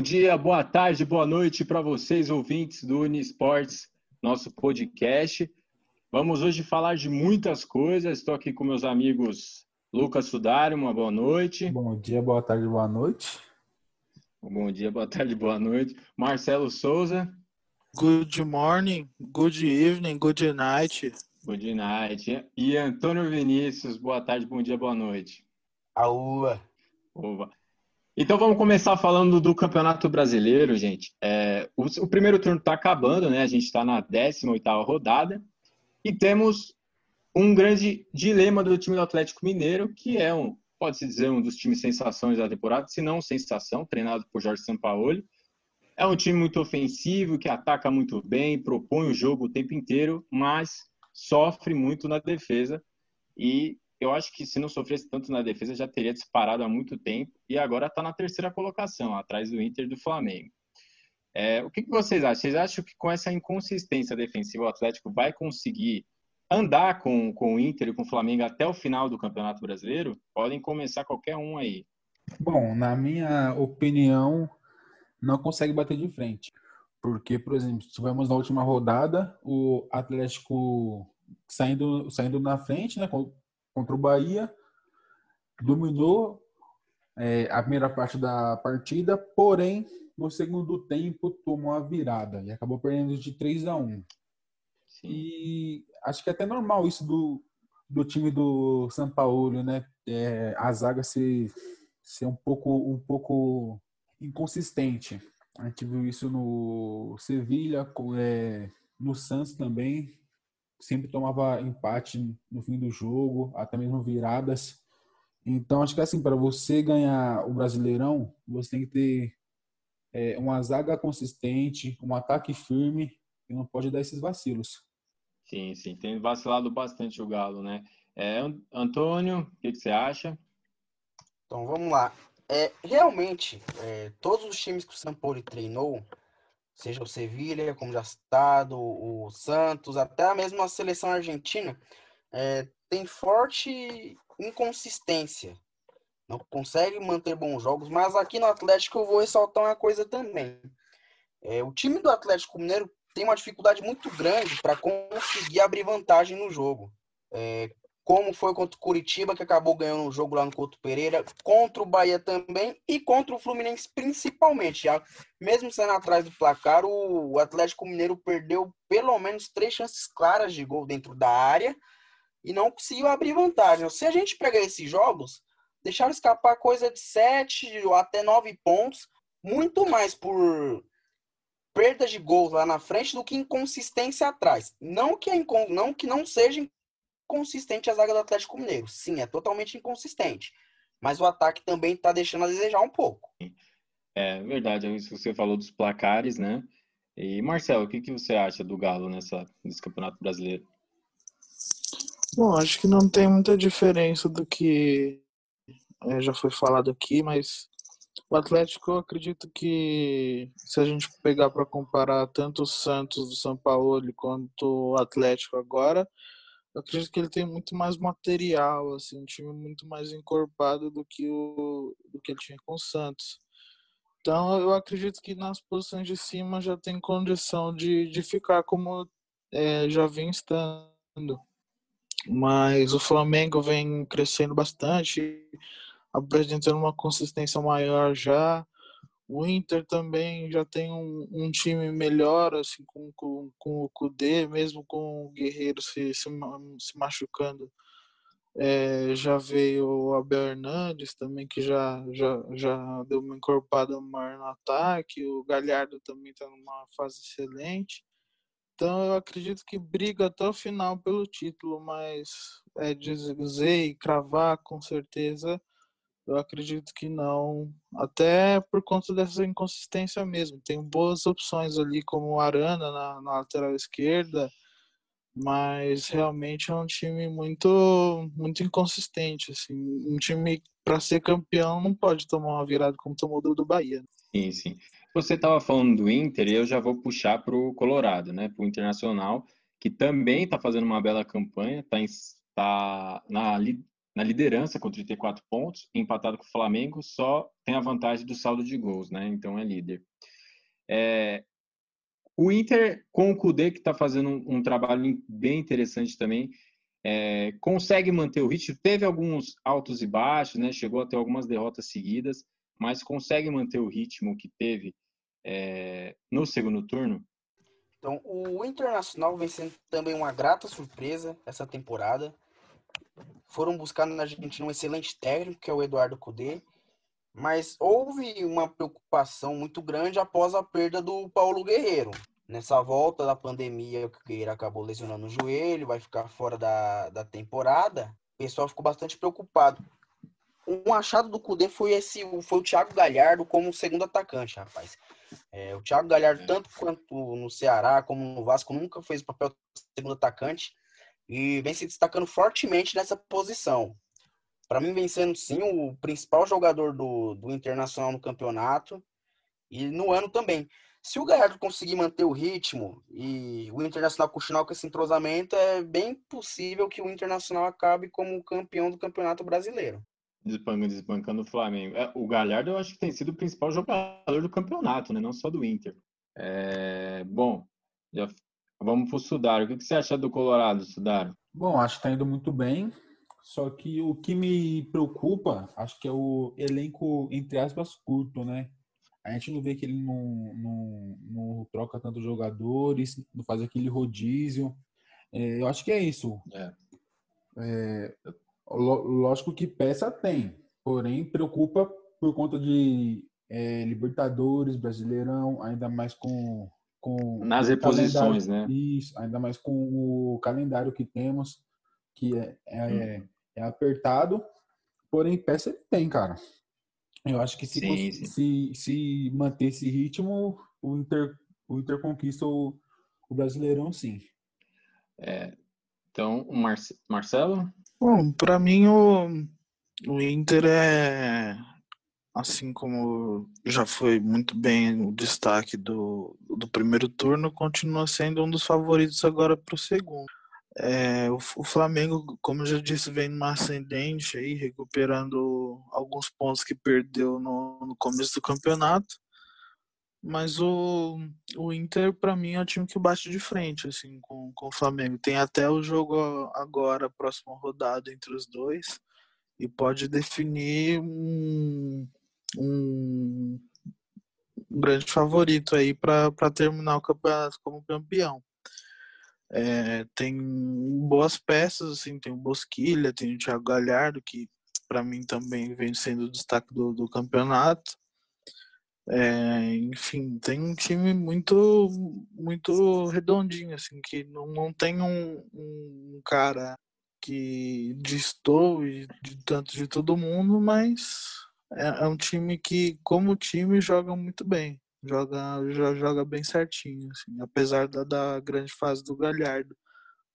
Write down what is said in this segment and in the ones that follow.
Bom dia, boa tarde, boa noite para vocês, ouvintes do Unisports, nosso podcast. Vamos hoje falar de muitas coisas. Estou aqui com meus amigos Lucas Sudário, uma boa noite. Bom dia, boa tarde, boa noite. Bom dia, boa tarde, boa noite. Marcelo Souza. Good morning, good evening, good night. Good night. E Antônio Vinícius, boa tarde, bom dia, boa noite. Aua. Oba. Então vamos começar falando do Campeonato Brasileiro, gente. É, o, o, primeiro turno está acabando, né? A gente está na 18ª rodada e temos um grande dilema do time do Atlético Mineiro, que é um, pode-se dizer, um dos times sensações da temporada, se não sensação, treinado por Jorge Sampaoli. É um time muito ofensivo, que ataca muito bem, propõe o jogo o tempo inteiro, mas sofre muito na defesa e eu acho que se não sofresse tanto na defesa já teria disparado há muito tempo e agora está na terceira colocação, atrás do Inter do Flamengo. É, o que, que, vocês acham? Vocês acham que com essa inconsistência defensiva o Atlético vai conseguir andar com, com o Inter e com o Flamengo até o final do Campeonato Brasileiro? Podem começar qualquer um aí. Bom, na minha opinião, não consegue bater de frente. Porque, por exemplo, tivemos na última rodada o Atlético saindo, saindo na frente, né, contra o Bahia, dominou é, a primeira parte da partida, porém, no segundo tempo tomou a virada e acabou perdendo de 3 a 1 Sim. E acho que é até normal isso do, do time do São Paulo, né? É, a zaga ser, ser um pouco um pouco inconsistente. A gente viu isso no Sevilha, é, no Santos também sempre tomava empate no fim do jogo, até mesmo viradas. Então, acho que assim, para você ganhar o Brasileirão, você tem que ter é, uma zaga consistente, um ataque firme e não pode dar esses vacilos. Sim, sim, tem vacilado bastante o Galo, né? É, Antônio, o que, que, você acha? Então, vamos lá. É, realmente, é, todos os times que o Sampoli treinou, seja o Sevilha, como já citado, o Santos, até a mesma seleção argentina, é, tem forte inconsistência. Não consegue manter bons jogos, mas aqui no Atlético eu vou ressaltar uma coisa também. É, o time do Atlético Mineiro tem uma dificuldade muito grande para conseguir abrir vantagem no jogo. É, como foi contra o Curitiba, que acabou ganhando o jogo lá no Couto Pereira, contra o Bahia também e contra o Fluminense principalmente. Já, mesmo sendo atrás do placar, o Atlético Mineiro perdeu pelo menos três chances claras de gol dentro da área e não conseguiu abrir vantagem. Se a gente pegar esses jogos, deixaram escapar coisa de sete ou até nove pontos, muito mais por perda de gols lá na frente do que inconsistência atrás. Não que, não que não seja inconsistente a zaga do Atlético Mineiro. Sim, é totalmente inconsistente. Mas o ataque também está deixando a desejar um pouco. É verdade, é isso que você falou dos placares, né? E Marcelo, o que, que você acha do Galo nessa, nesse Campeonato Brasileiro? Bom, acho que não tem muita diferença do que é, já foi falado aqui, mas o Atlético, eu acredito que se a gente pegar para comparar tanto o Santos do São Paulo quanto o Atlético agora, eu acredito que ele tem muito mais material, assim, um time muito mais encorpado do que o do que ele tinha com o Santos. Então eu acredito que nas posições de cima já tem condição de, de ficar como é, já vem estando. Mas o Flamengo vem crescendo bastante, apresentando uma consistência maior já. O Inter também já tem um, um time melhor, assim, com, com, com o Kudê, mesmo com o Guerreiro se, se, se machucando. É, já veio o Abel Hernandes também, que já, já, já deu uma encorpada maior no ataque. O Galhardo também está numa fase excelente. Então eu acredito que briga até o final pelo título, mas é dizer e cravar com certeza eu acredito que não, até por conta dessa inconsistência mesmo. Tem boas opções ali, como o Arana na, na lateral esquerda, mas realmente é um time muito muito inconsistente. Assim. Um time para ser campeão não pode tomar uma virada como tomou do, do Bahia. Sim, sim. Você estava falando do Inter e eu já vou puxar para o Colorado, né? para o Internacional, que também está fazendo uma bela campanha, está tá na, na liderança com 34 pontos, empatado com o Flamengo, só tem a vantagem do saldo de gols, né? Então é líder. É, o Inter, com o Kudê, que está fazendo um, um, trabalho bem interessante também, é, consegue manter o ritmo. Teve alguns altos e baixos, né? Chegou a ter algumas derrotas seguidas, mas consegue manter o ritmo que teve é, no segundo turno. Então, o Internacional vem sendo também uma grata surpresa essa temporada. Foram buscar na Argentina um excelente técnico, que é o Eduardo Cudê, mas houve uma preocupação muito grande após a perda do Paulo Guerreiro. Nessa volta da pandemia, o Guerreiro acabou lesionando o joelho, vai ficar fora da, da temporada. O pessoal ficou bastante preocupado. Um achado do Cudê foi esse, foi o Thiago Galhardo como segundo atacante, rapaz. É, o Thiago Galhardo, tanto quanto no Ceará como no Vasco, nunca fez o papel de segundo atacante e vem se destacando fortemente nessa posição. Para mim, vem sendo sim o principal jogador do, do Internacional no campeonato e no ano também. Se o Galhardo conseguir manter o ritmo e o Internacional continuar com esse entrosamento, é bem possível que o Internacional acabe como campeão do Campeonato Brasileiro. Desbancando, desbancando o Flamengo. É, o Galhardo eu acho que tem sido o principal jogador do campeonato, né? não só do Inter. É, bom, já vamos para o Sudário. O que você acha do Colorado, Sudário? Bom, acho que está indo muito bem. Só que o que me preocupa, acho que é o elenco, entre aspas, curto, né? A gente não vê que ele não, não, não troca tantos jogadores, não faz aquele rodízio. É, eu acho que é isso. É. É, lógico que peça tem, porém preocupa por conta de é, Libertadores, Brasileirão, ainda mais com. Com Nas reposições, né? Isso, ainda mais com o calendário que temos, que é, é, hum. é apertado, porém peça tem, cara. Eu acho que se, sim, sim. se, se manter esse ritmo, o Inter, o Inter conquista o, o Brasileirão, sim. É, então, o Marce, Marcelo? Bom, para mim o, o Inter é, assim como já foi muito bem o destaque do, do primeiro turno, continua sendo um dos favoritos agora para o segundo. É, o, o, Flamengo, como eu já disse, vem numa ascendente aí, recuperando alguns pontos que perdeu no, no começo do campeonato. Mas o, o Inter, para mim, é o time que bate de frente assim, com, com o Flamengo. Tem até o jogo agora, próxima rodada entre os dois, e pode definir um, um, grande favorito aí para terminar o campeonato como campeão. É, tem boas peças, assim, tem o Bosquilha, tem o Thiago Galhardo, que para mim também vem sendo o destaque do, do campeonato. É, enfim, tem um time muito muito redondinho, assim, que não, não tem um, um cara que distou de tanto de todo mundo, mas é, é um time que, como time, joga muito bem joga, joga bem certinho, assim, apesar da, da grande fase do Galhardo.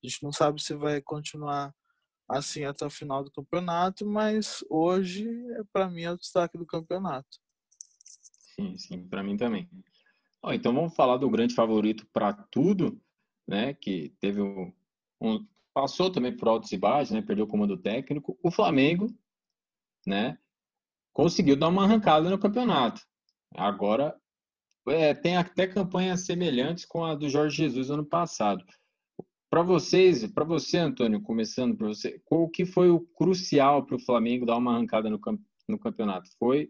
A gente não sabe se vai continuar assim até o final do campeonato, mas hoje, para mim, é o destaque do campeonato. Sim, sim, para mim também. Ó, então vamos falar do grande favorito para tudo, né? Que teve um, um, passou também por altos e baixos, né? Perdeu o comando técnico. O Flamengo, né? Conseguiu dar uma arrancada no campeonato. Agora é, tem até campanhas semelhantes com a do Jorge Jesus ano passado. Para vocês, para você, Antônio, começando para você, qual que foi o crucial para o Flamengo dar uma arrancada no, no campeonato? Foi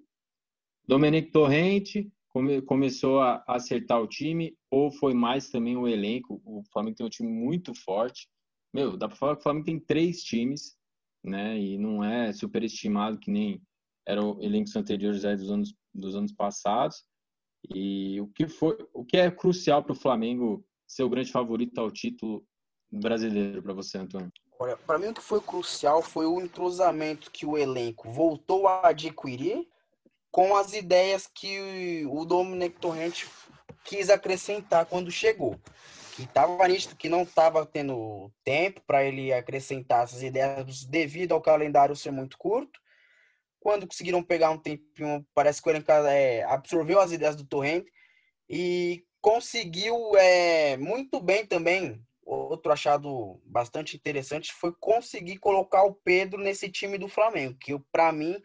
Domenic Torrente come, começou a acertar o time ou foi mais também o elenco? O Flamengo tem um time muito forte. Meu, dá para falar que o Flamengo tem três times, né? E não é superestimado que nem eram elencos anteriores dos anos, dos anos passados. E o que foi, o que é crucial para o Flamengo ser o grande favorito ao título brasileiro para você, Antônio? Olha, para mim o que foi crucial foi o entrosamento que o elenco voltou a adquirir com as ideias que o Dominic Torrente quis acrescentar quando chegou. Que estava nítido que não estava tendo tempo para ele acrescentar essas ideias devido ao calendário ser muito curto quando conseguiram pegar um tempinho, parece que o elenco é, absorveu as ideias do Torrente e conseguiu é, muito bem também outro achado bastante interessante foi conseguir colocar o Pedro nesse time do Flamengo, que para mim,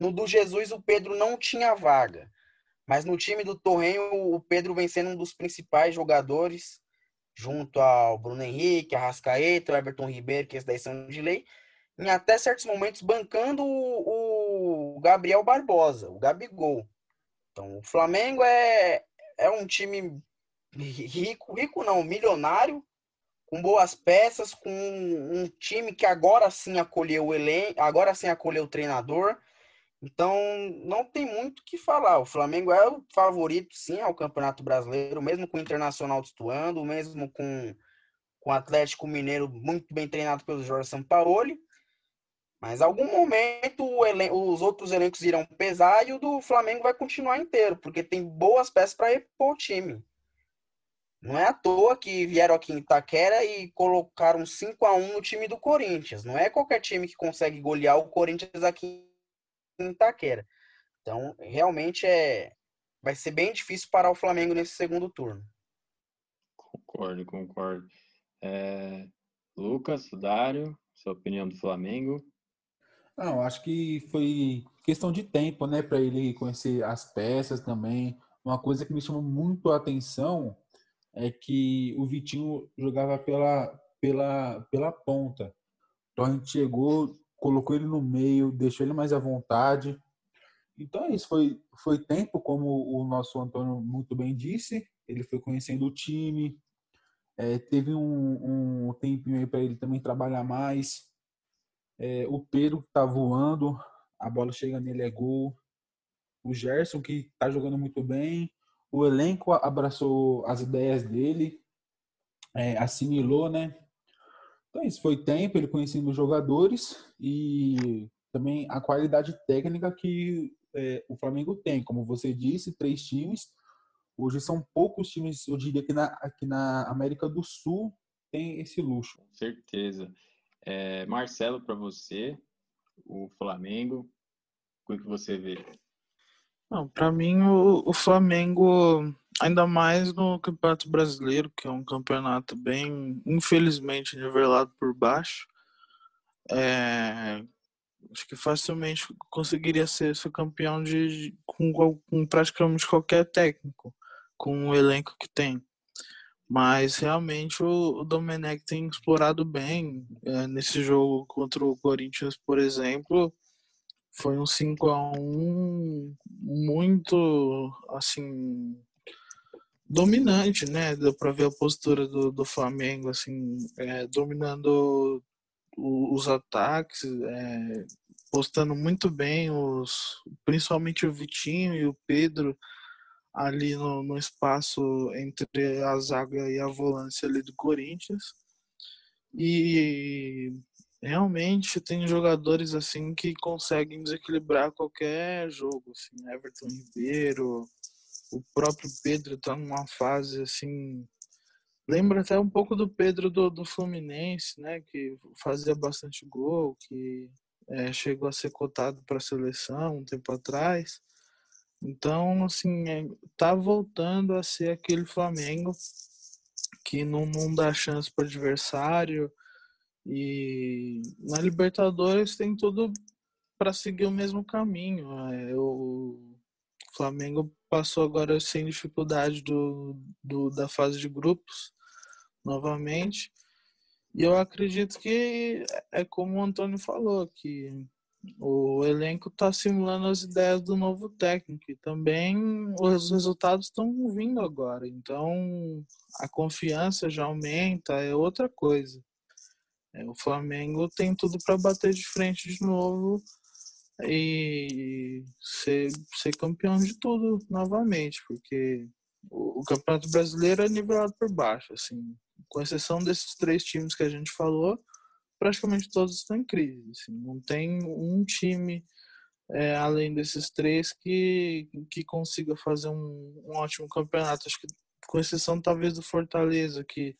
no do Jesus, o Pedro não tinha vaga. Mas no time do Torrenho, o Pedro vem sendo um dos principais jogadores, junto ao Bruno Henrique, a Rascaeta, o Everton Ribeiro, que é daí são de lei, em até certos momentos bancando o Gabriel Barbosa, o Gabigol. Então, o Flamengo é, é um time rico, rico não, milionário, com boas peças, com um time que agora sim acolheu o elenco, agora sim acolheu o treinador. Então, não tem muito o que falar. O Flamengo é o favorito, sim, ao Campeonato Brasileiro, mesmo com o Internacional destoando, mesmo com, com o Atlético Mineiro muito bem treinado pelo Jorge Sampaoli. Mas em algum momento os outros elencos irão pesar e o do Flamengo vai continuar inteiro, porque tem boas peças para repor o time. Não é à toa que vieram aqui em Itaquera e colocaram 5 a 1 no time do Corinthians. Não é qualquer time que consegue golear o Corinthians aqui em Itaquera. Então, realmente é vai ser bem difícil parar o Flamengo nesse segundo turno. Concordo, concordo. É... Lucas, Dário, sua opinião do Flamengo? Não, acho que foi questão de tempo, né, para ele conhecer as peças também. Uma coisa que me chamou muito a atenção é que o Vitinho jogava pela, pela, pela ponta. Então a gente chegou, colocou ele no meio, deixou ele mais à vontade. Então é isso, foi, foi tempo, como o nosso Antônio muito bem disse, ele foi conhecendo o time, é, teve um, um tempinho aí para ele também trabalhar mais. É, o Pedro tá voando, a bola chega nele é gol. O Gerson que tá jogando muito bem o elenco abraçou as ideias dele, é, assimilou, né? Então, isso foi tempo, ele conhecendo os jogadores e também a qualidade técnica que é, o Flamengo tem. Como você disse, três times. Hoje são poucos times, eu diria que na, aqui na América do Sul tem esse luxo. Com certeza. É, Marcelo, para você, o Flamengo, o que você vê? Não, para mim o, o, Flamengo, ainda mais no Campeonato Brasileiro, que é um campeonato bem, infelizmente, nivelado por baixo, é, acho que facilmente conseguiria ser, ser campeão de, com, com praticamente qualquer técnico, com o elenco que tem. Mas realmente o, Domenech tem explorado bem é, nesse jogo contra o Corinthians, por exemplo foi um 5 a 1 muito assim dominante, né? Deu para ver a postura do, do Flamengo assim, é, dominando o, os ataques, é, postando muito bem os, principalmente o Vitinho e o Pedro ali no, no espaço entre a zaga e a volância ali do Corinthians. E realmente tem jogadores assim que conseguem desequilibrar qualquer jogo, assim, Everton Ribeiro, o próprio Pedro está numa fase assim, lembra até um pouco do Pedro do, do Fluminense, né, que fazia bastante gol, que é, chegou a ser cotado para a seleção um tempo atrás. Então, assim, é, tá voltando a ser aquele Flamengo que não, não dá chance para adversário, e na Libertadores tem tudo para seguir o mesmo caminho. É, o Flamengo passou agora sem dificuldade do, do, da fase de grupos novamente. E eu acredito que é como o Antônio falou, que o elenco está simulando as ideias do novo técnico e também os resultados estão vindo agora. Então a confiança já aumenta, é outra coisa. É, o Flamengo tem tudo para bater de frente de novo e ser, ser campeão de tudo novamente, porque o, o Campeonato Brasileiro é nivelado por baixo, assim, com exceção desses três times que a gente falou, praticamente todos estão em crise. Assim, não tem um time é, além desses três que, que consiga fazer um, um ótimo campeonato. Acho que com exceção talvez do Fortaleza, que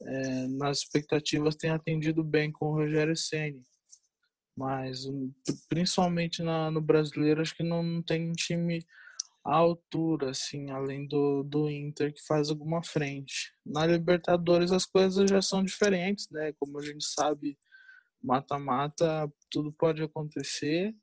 é, nas expectativas tem atendido bem com o Rogério Ceni, mas hum, principalmente na, no brasileiro acho que não tem um time altura, assim, além do, do Inter, que faz alguma frente. Na Libertadores as coisas já são diferentes, né? Como a gente sabe, mata-mata, tudo pode acontecer.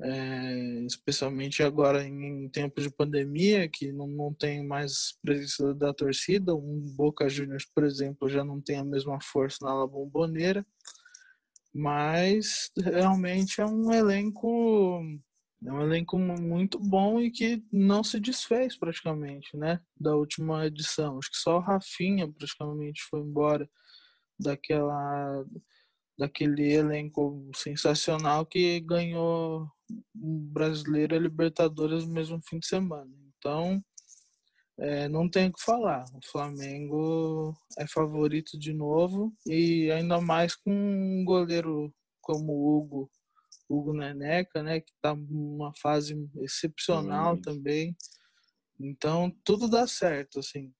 É, especialmente agora em tempos de pandemia, que não, não tem mais presença da torcida. Um Boca Juniors, por exemplo, já não tem a mesma força na La Bombonera, mas realmente é um elenco é um elenco muito bom e que não se desfez praticamente, né? Da última edição. Acho que só o Rafinha praticamente foi embora daquela daquele elenco sensacional que ganhou o Brasileiro e a Libertadores no mesmo fim de semana. Então, é, não tem o que falar. O Flamengo é favorito de novo e ainda mais com um goleiro como o Hugo Hugo Neneca, né, que está numa fase excepcional também. Então, tudo dá certo, assim.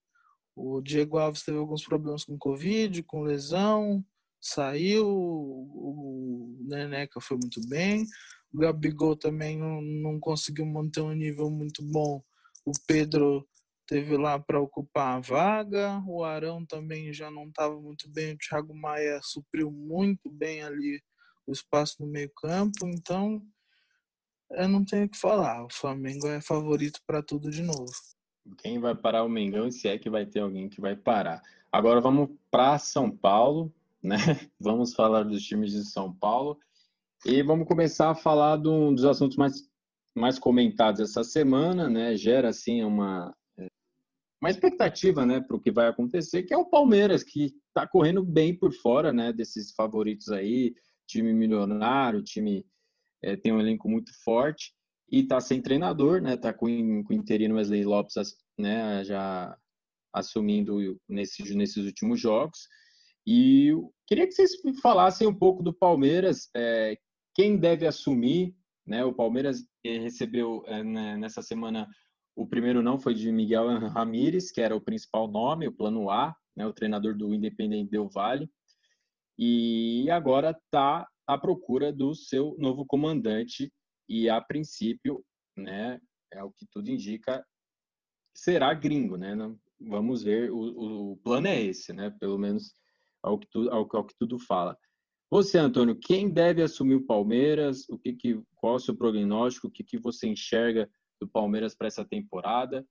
O Diego Alves teve alguns problemas com Covid, com lesão, saiu, o Neneca foi muito bem, o Gabigol também não, não conseguiu manter um nível muito bom. O Pedro teve lá para ocupar a vaga, o Arão também já não estava muito bem, o Thiago Maia supriu muito bem ali o espaço no meio-campo, então eu não tenho o que falar. O Flamengo é favorito para tudo de novo. Quem vai parar o Mengão, se é que vai ter alguém que vai parar. Agora vamos para São Paulo, né? Vamos falar dos times de São Paulo e vamos começar a falar de um dos assuntos mais, mais comentados essa semana, né? Gera assim uma uma expectativa, né, para o que vai acontecer, que é o Palmeiras que está correndo bem por fora, né, desses favoritos aí, time milionário, time é, tem um elenco muito forte e está sem treinador, né? Está com, com o interino Wesley Lopes, né? Já assumindo nesse, nesses últimos jogos. E queria que vocês falassem um pouco do Palmeiras, é, quem deve assumir, né? O Palmeiras recebeu é, nessa semana o primeiro não foi de Miguel Ramírez, que era o principal nome, o plano A, né? O treinador do Independente Del Vale e agora está à procura do seu novo comandante e a princípio, né, é o que tudo indica, será gringo, né? Vamos ver, o, o plano é esse, né? Pelo menos ao que, tu, ao, ao que tudo fala. Você, Antônio, quem deve assumir o Palmeiras? O que, que qual é o seu prognóstico? O que, que você enxerga do Palmeiras para essa temporada?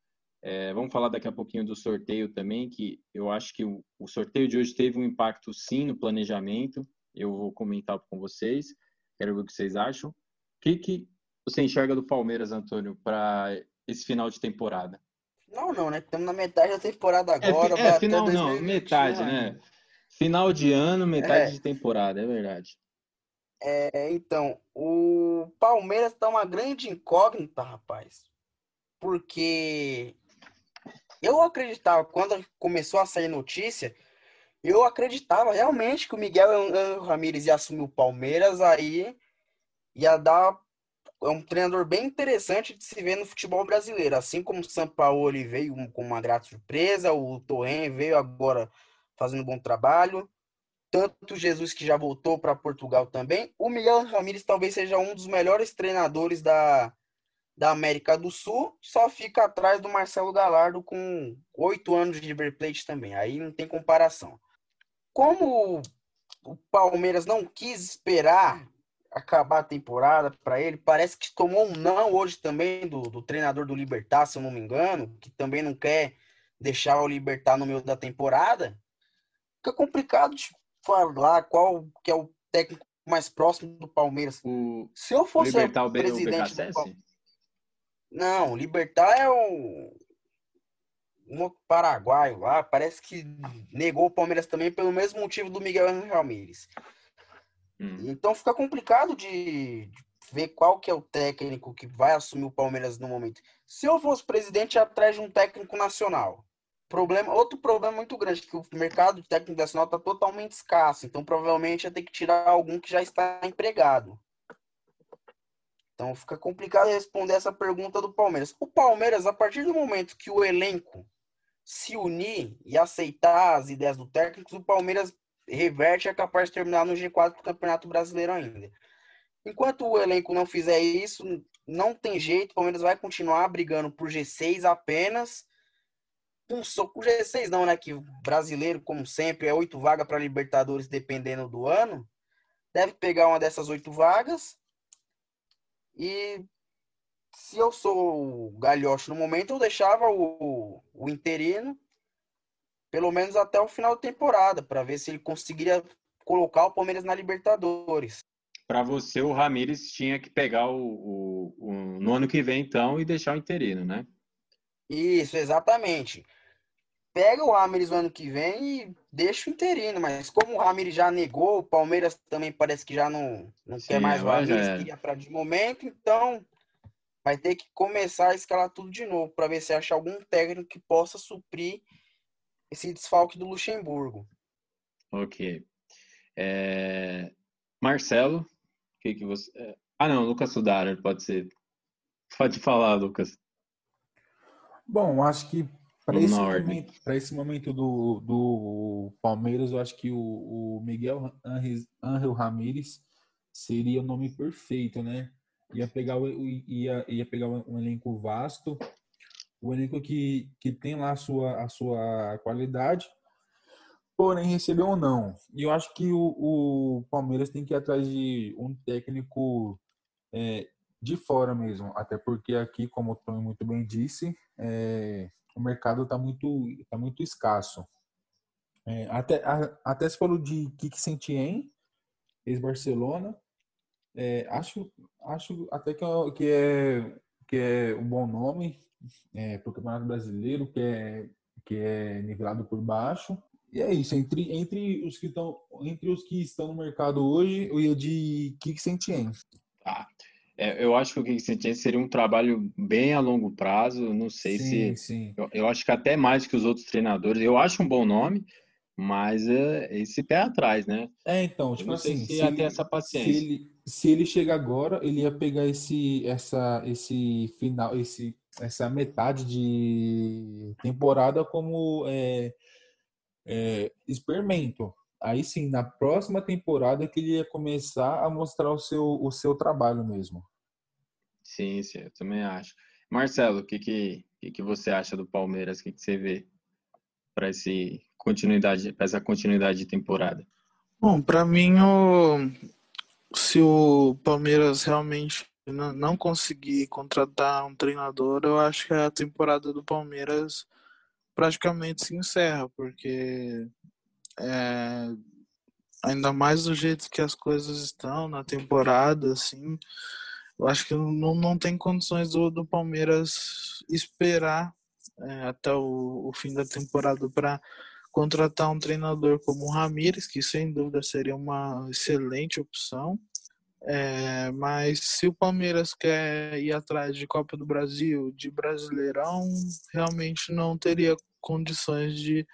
É, vamos falar daqui a pouquinho do sorteio também, que eu acho que o, o, sorteio de hoje teve um impacto sim no planejamento. Eu vou comentar com vocês. Quero ver o que vocês acham. O que, que você enxerga do Palmeiras, Antônio, para esse final de temporada? Não, não, né? Estamos na metade da temporada é, agora. É, é final não, metade, né? Final de ano, metade é. de temporada, é verdade. É, então, o Palmeiras está uma grande incógnita, rapaz. Porque eu acreditava, quando começou a sair notícia, eu acreditava realmente que o Miguel Ramírez ia assumir o Palmeiras, aí ia dar é um treinador bem interessante de se ver no futebol brasileiro. Assim como o Sampaoli veio com uma grata surpresa, o Torren veio agora fazendo um bom trabalho. Tanto Jesus que já voltou para Portugal também. O Miguel Ramírez talvez seja um dos melhores treinadores da, da América do Sul, só fica atrás do Marcelo Galardo com oito anos de River Plate também. Aí não tem comparação. Como o Palmeiras não quis esperar acabar a temporada para ele, parece que tomou um não hoje também do, do treinador do Libertar, se eu não me engano, que também não quer deixar o Libertar no meio da temporada. Fica complicado de falar qual que é o técnico mais próximo do Palmeiras. O, se eu fosse o presidente o do Palmeiras, não, Libertar é o um paraguaio lá, parece que negou o Palmeiras também pelo mesmo motivo do Miguel Ramírez. Hum. Então fica complicado de, de, ver qual que é o técnico que vai assumir o Palmeiras no momento. Se eu fosse presidente atrás de um técnico nacional, problema, outro problema muito grande que o mercado de técnico nacional está totalmente escasso. Então provavelmente ia ter que tirar algum que já está empregado. Então fica complicado responder essa pergunta do Palmeiras. O Palmeiras, a partir do momento que o elenco se unir e aceitar as ideias do técnico, o Palmeiras reverte e é capaz de terminar no G4 do Campeonato Brasileiro ainda. Enquanto o elenco não fizer isso, não tem jeito, o Palmeiras vai continuar brigando por G6 apenas. Um soco G6 não, né? Que brasileiro, como sempre, é oito vagas para Libertadores, dependendo do ano. Deve pegar uma dessas oito vagas. E se eu sou o Galhoche no momento, eu deixava o, o interino pelo menos até o final da temporada, para ver se ele conseguiria colocar o Palmeiras na Libertadores. Para você, o Ramires tinha que pegar o, o, o, no ano que vem, então, e deixar o interino, né? Isso, exatamente. Pega o Ramires no ano que vem e deixa o interino, mas como o Ramires já negou, o Palmeiras também parece que já não, não Sim, quer mais o Ramires, é. queria para de momento, então vai ter que começar a escalar tudo de novo para ver se acha algum técnico que possa suprir esse desfalque do Luxemburgo. Ok. É... Marcelo, o que, que você. É, ah, não, Lucas Sudara, pode ser. Pode falar, Lucas. Bom, acho que para esse, momento, esse momento do, do Palmeiras, eu acho que o, o Miguel Angel Ramírez seria o nome perfeito, né? Ia pegar, o, ia, ia pegar um elenco vasto, o elenco que, que tem lá a sua, a sua qualidade, porém recebeu ou não. E eu acho que o, o Palmeiras tem que ir atrás de um técnico é, de fora mesmo, até porque aqui, como o Tony muito bem disse, é, o mercado está muito, tá muito escasso. É, até, a, até se falou de Kik Sentien, ex-Barcelona, é, acho, acho até que é, que é, que é um bom nome, é, para o Campeonato Brasileiro, que é, que é nivelado por baixo. E é isso, entre, entre, os que estão, entre os que estão no mercado hoje, eu ia de Kik Sentien. Ah, é, eu acho que o Kik Sentien seria um trabalho bem a longo prazo, não sei sim, se... Sim. Eu, eu acho que até mais que os outros treinadores. Eu acho um bom nome, mas é, esse pé atrás, né? É, então, tipo assim, se, se essa paciência. Se ele, se ele chega agora, ele ia pegar esse, essa, esse final, esse, essa metade de temporada como é, é, experimento. Aí sim, na próxima temporada que ele ia começar a mostrar o seu, o seu trabalho mesmo. Sim, sim, eu também acho. Marcelo, o que, que, que, você acha do Palmeiras? O que, que você vê para esse continuidade, essa continuidade de temporada? Bom, para mim, o... se o Palmeiras realmente não conseguir contratar um treinador, eu acho que a temporada do Palmeiras praticamente se encerra, porque é, ainda mais do jeito que as coisas estão na temporada, assim, eu acho que não, não tem condições do, do Palmeiras esperar é, até o, o, fim da temporada para contratar um treinador como o Ramires, que sem dúvida seria uma excelente opção. É, mas se o Palmeiras quer ir atrás de Copa do Brasil, de Brasileirão, realmente não teria condições de,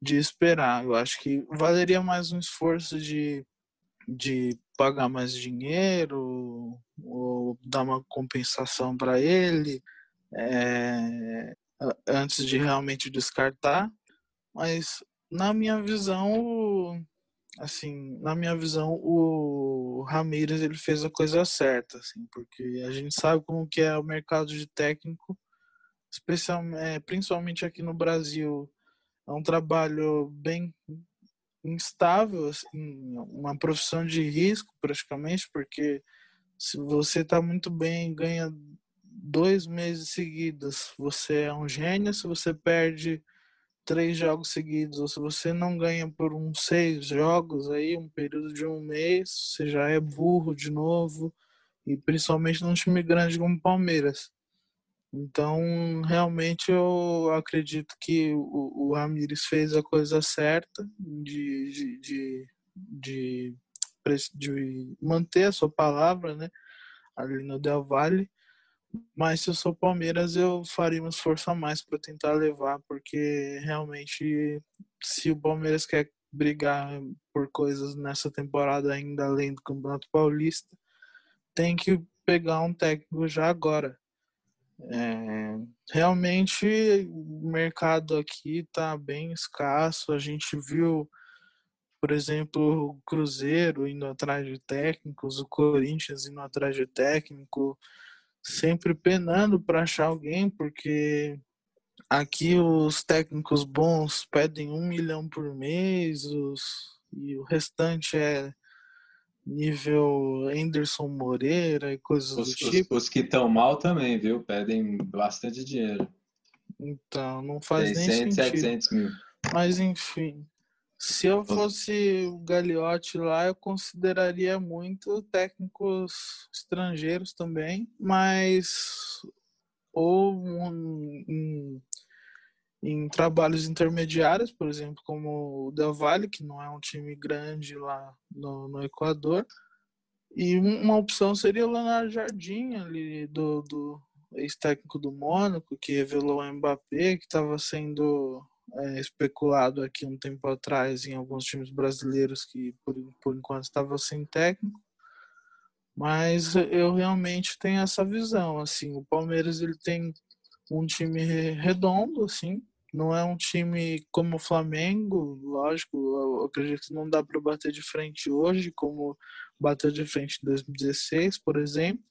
de esperar. Eu acho que valeria mais um esforço de, de pagar mais dinheiro ou dar uma compensação para ele. É, antes de realmente descartar. Mas na minha visão, assim, na minha visão, o Ramírez ele fez a coisa certa, assim, porque a gente sabe como que é o mercado de técnico, especialmente, é, principalmente aqui no Brasil, é um trabalho bem instável, assim, uma profissão de risco praticamente, porque se você está muito bem, ganha dois meses seguidos, você é um gênio. Se você perde três jogos seguidos, ou se você não ganha por uns seis jogos aí, um período de um mês, você já é burro de novo. E principalmente num time grande como o Palmeiras. Então, realmente, eu acredito que o, o Ramires fez a coisa certa de, de, de, de, de manter a sua palavra, né? Ali no Del Valle mas se eu sou Palmeiras, eu faria um esforço a mais para tentar levar, porque realmente, se o Palmeiras quer brigar por coisas nessa temporada, ainda além do Campeonato Paulista, tem que pegar um técnico já agora. É, realmente, o mercado aqui está bem escasso. A gente viu, por exemplo, o Cruzeiro indo atrás de técnicos, o Corinthians indo atrás de técnico sempre penando para achar alguém, porque aqui os técnicos bons pedem um milhão por mês, os, e o restante é nível Anderson Moreira e coisas os, do tipo. Os, os que estão mal também, viu? Pedem bastante dinheiro. Então, não faz 600, nem sentido. 700 mil. Mas enfim, se eu fosse o Gagliotti lá, eu consideraria muito técnicos estrangeiros também, mas ou um, um, em trabalhos intermediários, por exemplo, como o Del Valle, que não é um time grande lá no, no Equador. E uma opção seria o Leonardo Jardim, ali do, do ex-técnico do Mônaco, que revelou o Mbappé, que estava sendo é, especulado aqui um tempo atrás em alguns times brasileiros que por, por enquanto estava sem técnico. Mas eu realmente tenho essa visão, assim, o Palmeiras ele tem um time redondo, assim, não é um time como o Flamengo, lógico, acredito que não dá para bater de frente hoje, como bateu de frente em 2016, por exemplo.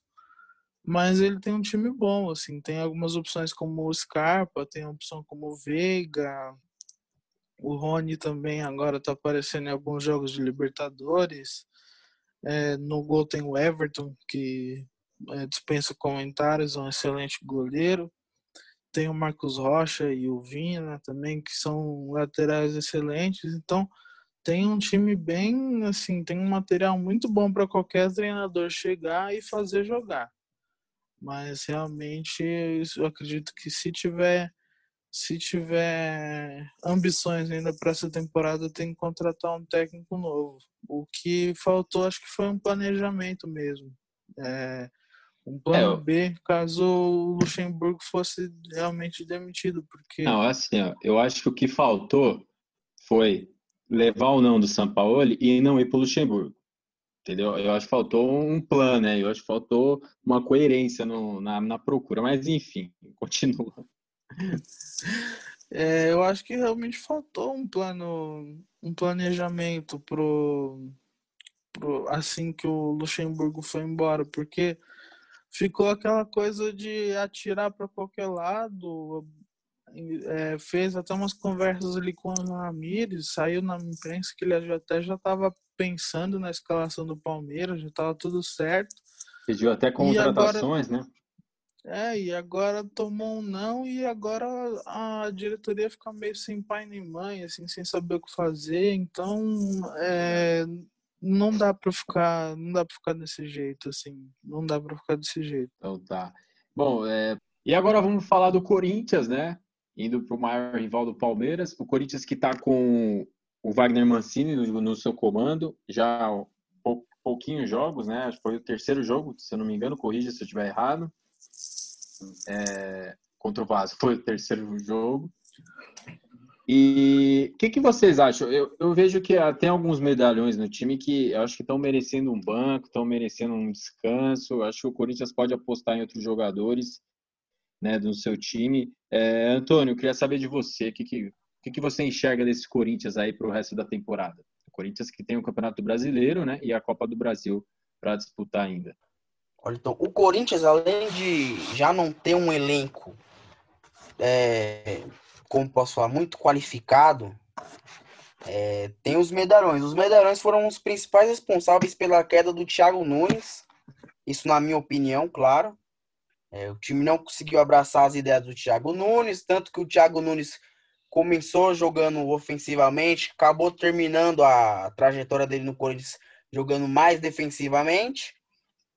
Mas ele tem um time bom, assim, tem algumas opções como o Scarpa, tem a opção como o Veiga, o Rony também agora está aparecendo em alguns jogos de Libertadores. É, no gol tem o Everton, que é, dispensa comentários, é um excelente goleiro. Tem o Marcos Rocha e o Vina também, que são laterais excelentes. Então, tem um time bem, assim, tem um material muito bom para qualquer treinador chegar e fazer jogar. Mas realmente eu acredito que se tiver se tiver ambições ainda para essa temporada, tem que contratar um técnico novo. O que faltou, acho que foi um planejamento mesmo. É, um plano é. B, caso o Luxemburgo fosse realmente demitido. Porque... Não, assim, ó, eu acho que o que faltou foi levar ou não do São Paulo e não ir para o Luxemburgo entendeu? Eu acho que faltou um plano, né? Eu acho que faltou uma coerência no, na, na procura, mas enfim, continua. É, eu acho que realmente faltou um plano, um planejamento pro, pro assim que o Luxemburgo foi embora, porque ficou aquela coisa de atirar para qualquer lado, é, fez até umas conversas ali com o Ramires, saiu na imprensa que ele até já estava pensando na escalação do Palmeiras, já estava tudo certo. Pediu até contratações, agora, né? É, e agora tomou um não e agora a diretoria fica meio sem pai nem mãe, assim, sem saber o que fazer. Então, é, não dá para ficar, não dá para ficar desse jeito, assim, não dá para ficar desse jeito. Então tá. Bom, é, e agora vamos falar do Corinthians, né? indo para o maior rival do Palmeiras. O Corinthians que está com o Wagner Mancini no, no seu comando, já pou, pouquinhos jogos, né? Foi o terceiro jogo, se eu não me engano, corrija se eu estiver errado. É, contra o Vasco foi o terceiro jogo. E o que, que vocês acham? Eu, eu vejo que tem alguns medalhões no time que acho que estão merecendo um banco, estão merecendo um descanso. Acho que o Corinthians pode apostar em outros jogadores né, do seu time. É, Antônio, eu queria saber de você, o que, que, que, que você enxerga desse Corinthians aí para o resto da temporada? O Corinthians que tem o Campeonato Brasileiro né, e a Copa do Brasil para disputar ainda. Olha, então, o Corinthians, além de já não ter um elenco, é, como posso falar, muito qualificado, é, tem os medalhões. Os medalhões foram os principais responsáveis pela queda do Thiago Nunes, isso na minha opinião, claro. É, o time não conseguiu abraçar as ideias do Thiago Nunes, tanto que o Thiago Nunes começou jogando ofensivamente, acabou terminando a trajetória dele no Corinthians jogando mais defensivamente.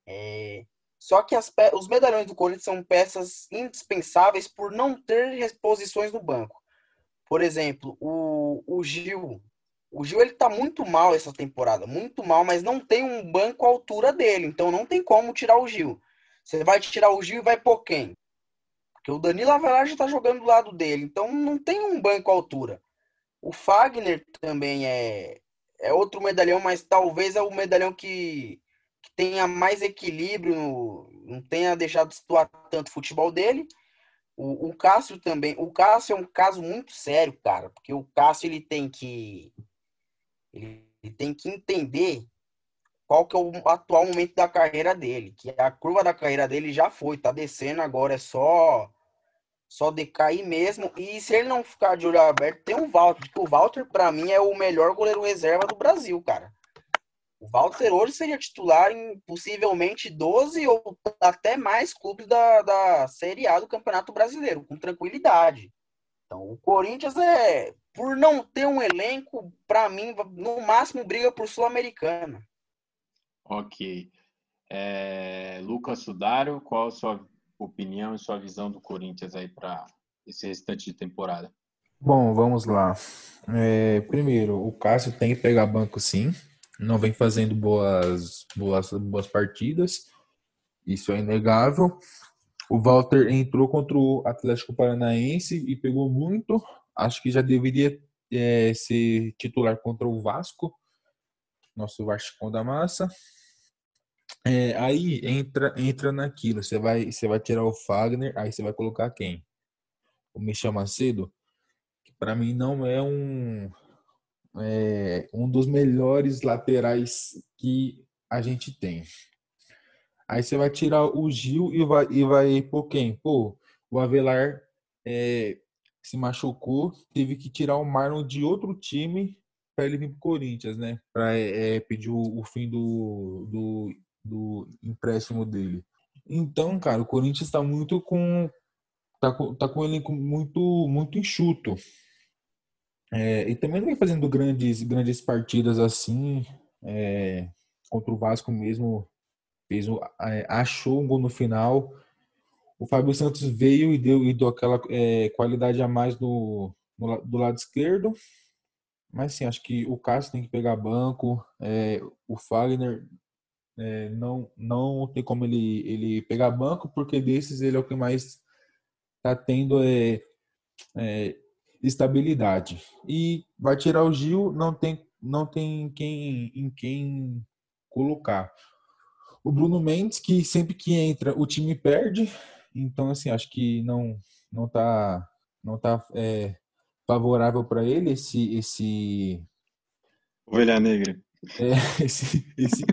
É, só que as, os medalhões do Corinthians são peças indispensáveis por não ter reposições no banco. Por exemplo, o, o Gil. O Gil ele tá muito mal essa temporada, muito mal, mas não tem um banco à altura dele, então não tem como tirar o Gil. Você vai tirar o Gil e vai pôr quem? Porque o Danilo Avelar já tá jogando do lado dele. Então não tem um banco à altura. O Fagner também é, é outro medalhão, mas talvez é o medalhão que, que tenha mais equilíbrio, não tenha deixado de situar tanto o futebol dele. O, o Cássio também. O Cássio é um caso muito sério, cara, porque o Cássio ele tem que ele, tem que entender qual que é o atual momento da carreira dele, que a curva da carreira dele já foi, tá descendo agora, é só só decair mesmo. E se ele não ficar de olho aberto, tem o Walter. O Walter, para mim, é o melhor goleiro reserva do Brasil, cara. O Walter hoje seria titular em possivelmente 12 ou até mais clubes da, da Série A do Campeonato Brasileiro, com tranquilidade. Então, o Corinthians é, por não ter um elenco, para mim, no máximo briga por Sul-Americana. Ok. É, Lucas Sudário, qual a sua opinião e sua visão do Corinthians aí para esse restante de temporada? Bom, vamos lá. É, primeiro, o Cássio tem que pegar banco sim. Não vem fazendo boas, boas, boas partidas. Isso é inegável. O Walter entrou contra o Atlético Paranaense e pegou muito. Acho que já deveria é, ser titular contra o Vasco, nosso Vasco da Massa. É, aí entra entra naquilo, você vai você vai tirar o Fagner, aí você vai colocar quem? O Michel Macedo, que para mim não é um é, um dos melhores laterais que a gente tem. Aí você vai tirar o Gil e vai e vai por quem? Pô, o Avelar é, se machucou, teve que tirar o Marlon de outro time para ele vir pro Corinthians, né? Para é, pedir o, o fim do, do do empréstimo dele. Então, cara, o Corinthians está muito com tá com, tá com um elenco muito muito enxuto. É, e também não vem fazendo grandes grandes partidas assim. É, contra o Vasco mesmo fez um, achou um gol no final. O Fábio Santos veio e deu e deu aquela é, qualidade a mais no, no, do lado esquerdo. Mas sim, acho que o Cássio tem que pegar banco. É, o Fagner é, não, não tem como ele, ele pegar banco, porque desses ele é o que mais está tendo é, é, estabilidade. E vai tirar o Gil, não tem, não tem quem, em quem colocar. O Bruno Mendes, que sempre que entra, o time perde. Então, assim, acho que não não tá, não tá é, favorável para ele esse, esse... Ovelha Negra. É, esse, esse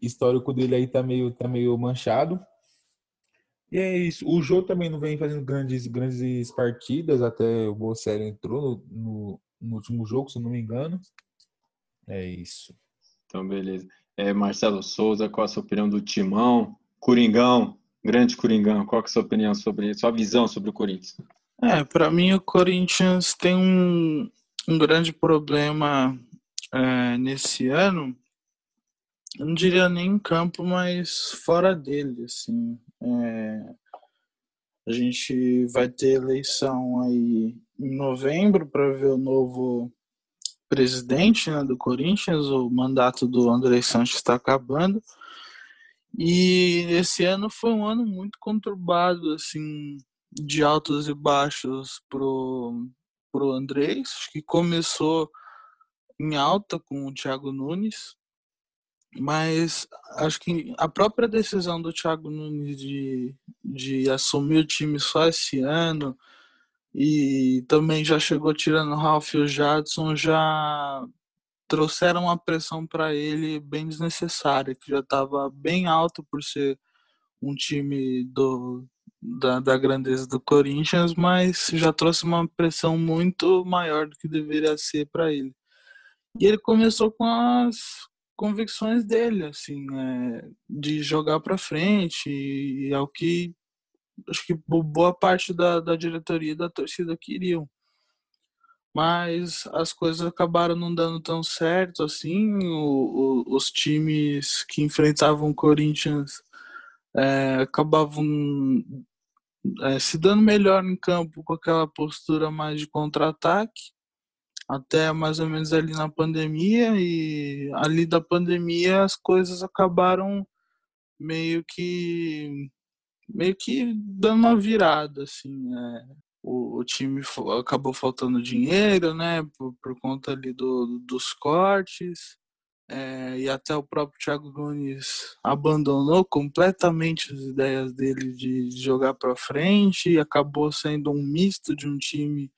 histórico dele aí tá meio, tá meio manchado. E é isso. O Jô também não vem fazendo grandes, grandes partidas, até o Bolsonaro entrou no, no, no, último jogo, se não me engano. É isso. Então, beleza. É, Marcelo Souza, qual a sua opinião do Timão? Coringão, grande Coringão, qual é a sua opinião sobre, sua visão sobre o Corinthians? É, para mim o Corinthians tem um, um grande problema é, nesse ano, eu não diria nem em campo, mas fora dele, assim. É, a gente vai ter eleição aí em novembro para ver o novo presidente né, do Corinthians, o mandato do André Sanches está acabando. E esse ano foi um ano muito conturbado, assim, de altos e baixos pro, pro Andrés, que começou em alta com o Thiago Nunes, mas acho que a própria decisão do Thiago Nunes de, de assumir o time só esse ano e também já chegou tirando o Ralf e o Jadson já trouxeram uma pressão para ele bem desnecessária, que já estava bem alto por ser um time do, da, da grandeza do Corinthians, mas já trouxe uma pressão muito maior do que deveria ser para ele. E ele começou com as convicções dele, assim, é, de jogar para frente, e é o que acho que boa parte da, da diretoria e da torcida queriam. Mas as coisas acabaram não dando tão certo assim. O, o, os times que enfrentavam o Corinthians é, acabavam é, se dando melhor em campo com aquela postura mais de contra-ataque até mais ou menos ali na pandemia e ali da pandemia as coisas acabaram meio que meio que dando uma virada assim né? o, o, time acabou faltando dinheiro né por, por conta ali do, dos cortes é, e até o próprio Thiago Nunes abandonou completamente as ideias dele de jogar para frente e acabou sendo um misto de um time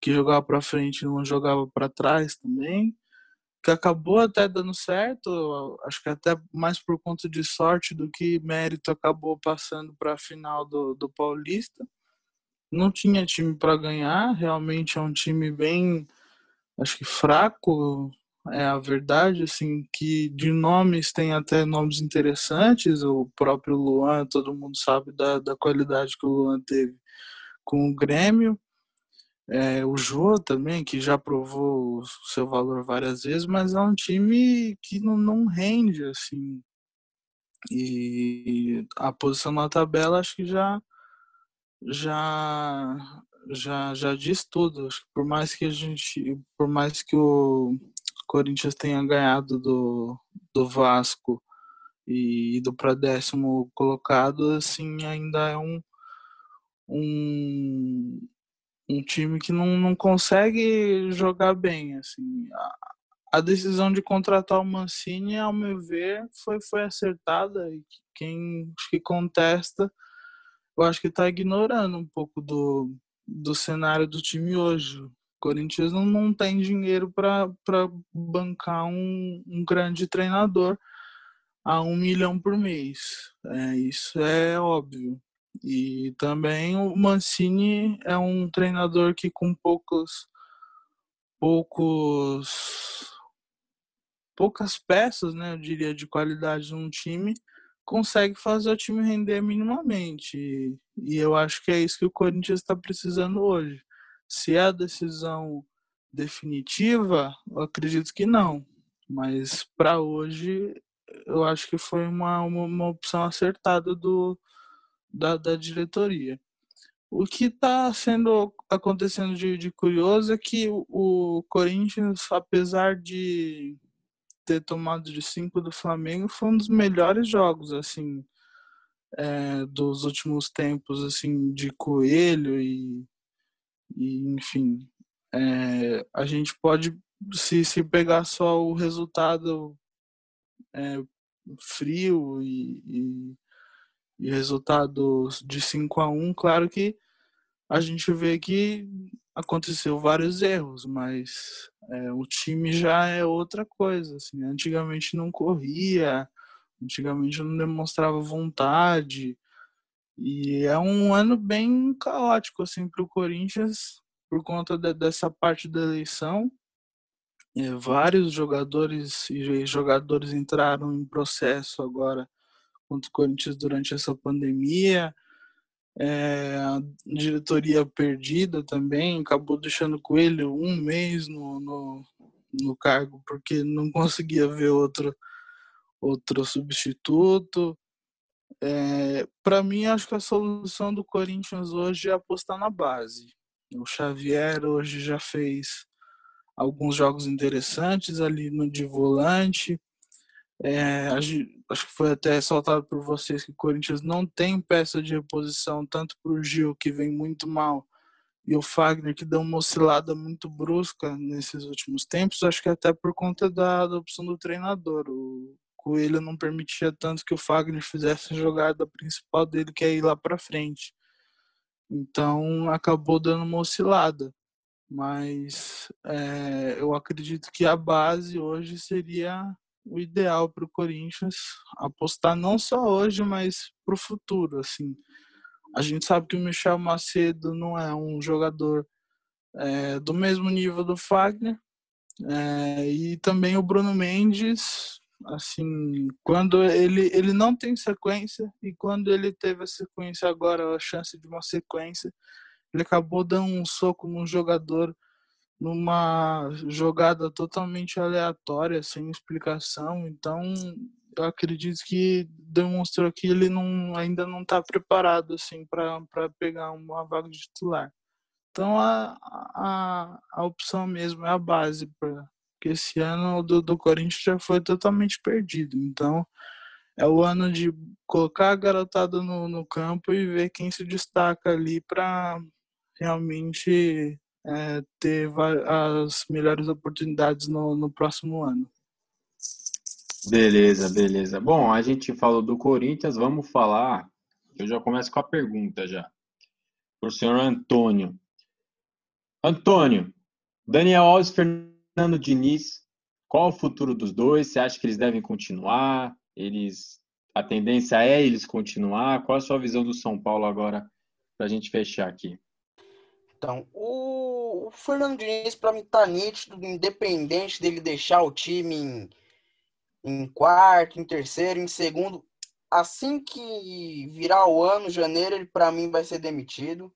que jogava para frente não jogava para trás também. que acabou até dando certo, acho que até mais por conta de sorte do que mérito, acabou passando para a final do, do Paulista. Não tinha time para ganhar, realmente é um time bem, acho que fraco, é a verdade, assim, que de nomes tem até nomes interessantes, o próprio Luan, todo mundo sabe da, da qualidade que o Luan teve com o Grêmio, é, o Jô também, que já provou o seu valor várias vezes, mas é um time que não, não rende, assim. E a posição na tabela acho que já já já já diz tudo. Acho que por mais que a gente, por mais que o Corinthians tenha ganhado do, do Vasco e ido para décimo colocado, assim, ainda é um, um, um time que não, não consegue jogar bem. Assim. A, a decisão de contratar o Mancini, ao meu ver, foi, foi acertada e quem que contesta, eu acho que está ignorando um pouco do, do cenário do time hoje. O Corinthians não, não tem dinheiro para bancar um, um grande treinador a um milhão por mês. É, isso é óbvio. E também o Mancini é um treinador que com poucos poucos poucas peças, né, eu diria de qualidade num time, consegue fazer o time render minimamente. E, eu acho que é isso que o Corinthians está precisando hoje. Se é a decisão definitiva, eu acredito que não. Mas para hoje, eu acho que foi uma, uma, uma opção acertada do, da, da diretoria. O que está sendo acontecendo de, de, curioso é que o, o, Corinthians, apesar de ter tomado de cinco do Flamengo, foi um dos melhores jogos assim é, dos últimos tempos, assim de Coelho e, e enfim, é, a gente pode se, se pegar só o resultado é, frio e, e e resultados de 5 a 1 claro que a gente vê que aconteceu vários erros, mas é, o time já é outra coisa. Assim, antigamente não corria, antigamente não demonstrava vontade. E é um ano bem caótico assim, para o Corinthians por conta de, dessa parte da eleição. É, vários jogadores e jogadores entraram em processo agora contra o Corinthians durante essa pandemia. É, a diretoria perdida também, acabou deixando o Coelho um mês no, no, no cargo porque não conseguia ver outro, outro substituto. É, Para mim, acho que a solução do Corinthians hoje é apostar na base. O Xavier hoje já fez alguns jogos interessantes ali no de volante. É, acho que foi até ressaltado por vocês que o Corinthians não tem peça de reposição, tanto para o Gil, que vem muito mal, e o Fagner, que deu uma oscilada muito brusca nesses últimos tempos, acho que até por conta da, da opção do treinador. O Coelho não permitia tanto que o Fagner fizesse a jogada principal dele, que é ir lá para frente. Então acabou dando uma oscilada. Mas é, eu acredito que a base hoje seria o ideal para o Corinthians apostar não só hoje, mas para o futuro. Assim, a gente sabe que o Michel Macedo não é um jogador é, do mesmo nível do Fagner é, e também o Bruno Mendes. Assim, quando ele, ele não tem sequência e quando ele teve a sequência agora, a chance de uma sequência, ele acabou dando um soco num jogador numa jogada totalmente aleatória, sem explicação. Então, eu acredito que demonstrou que ele não, ainda não está preparado assim para pegar uma vaga de titular. Então, a, a, a opção mesmo é a base, pra, porque esse ano do, do Corinthians já foi totalmente perdido. Então, é o ano de colocar a garotada no, no campo e ver quem se destaca ali para realmente é, ter as melhores oportunidades no, no próximo ano. Beleza, beleza. Bom, a gente falou do Corinthians, vamos falar. Eu já começo com a pergunta já. Para o senhor Antônio. Antônio, Daniel Alves, Fernando Diniz, qual o futuro dos dois? Você acha que eles devem continuar? Eles a tendência é eles continuar? Qual a sua visão do São Paulo agora para a gente fechar aqui? Então, o, Fernando Diniz, para mim, tá nítido, independente dele deixar o time em, em quarto, em terceiro, em segundo. Assim que virar o ano, janeiro, ele para mim vai ser demitido.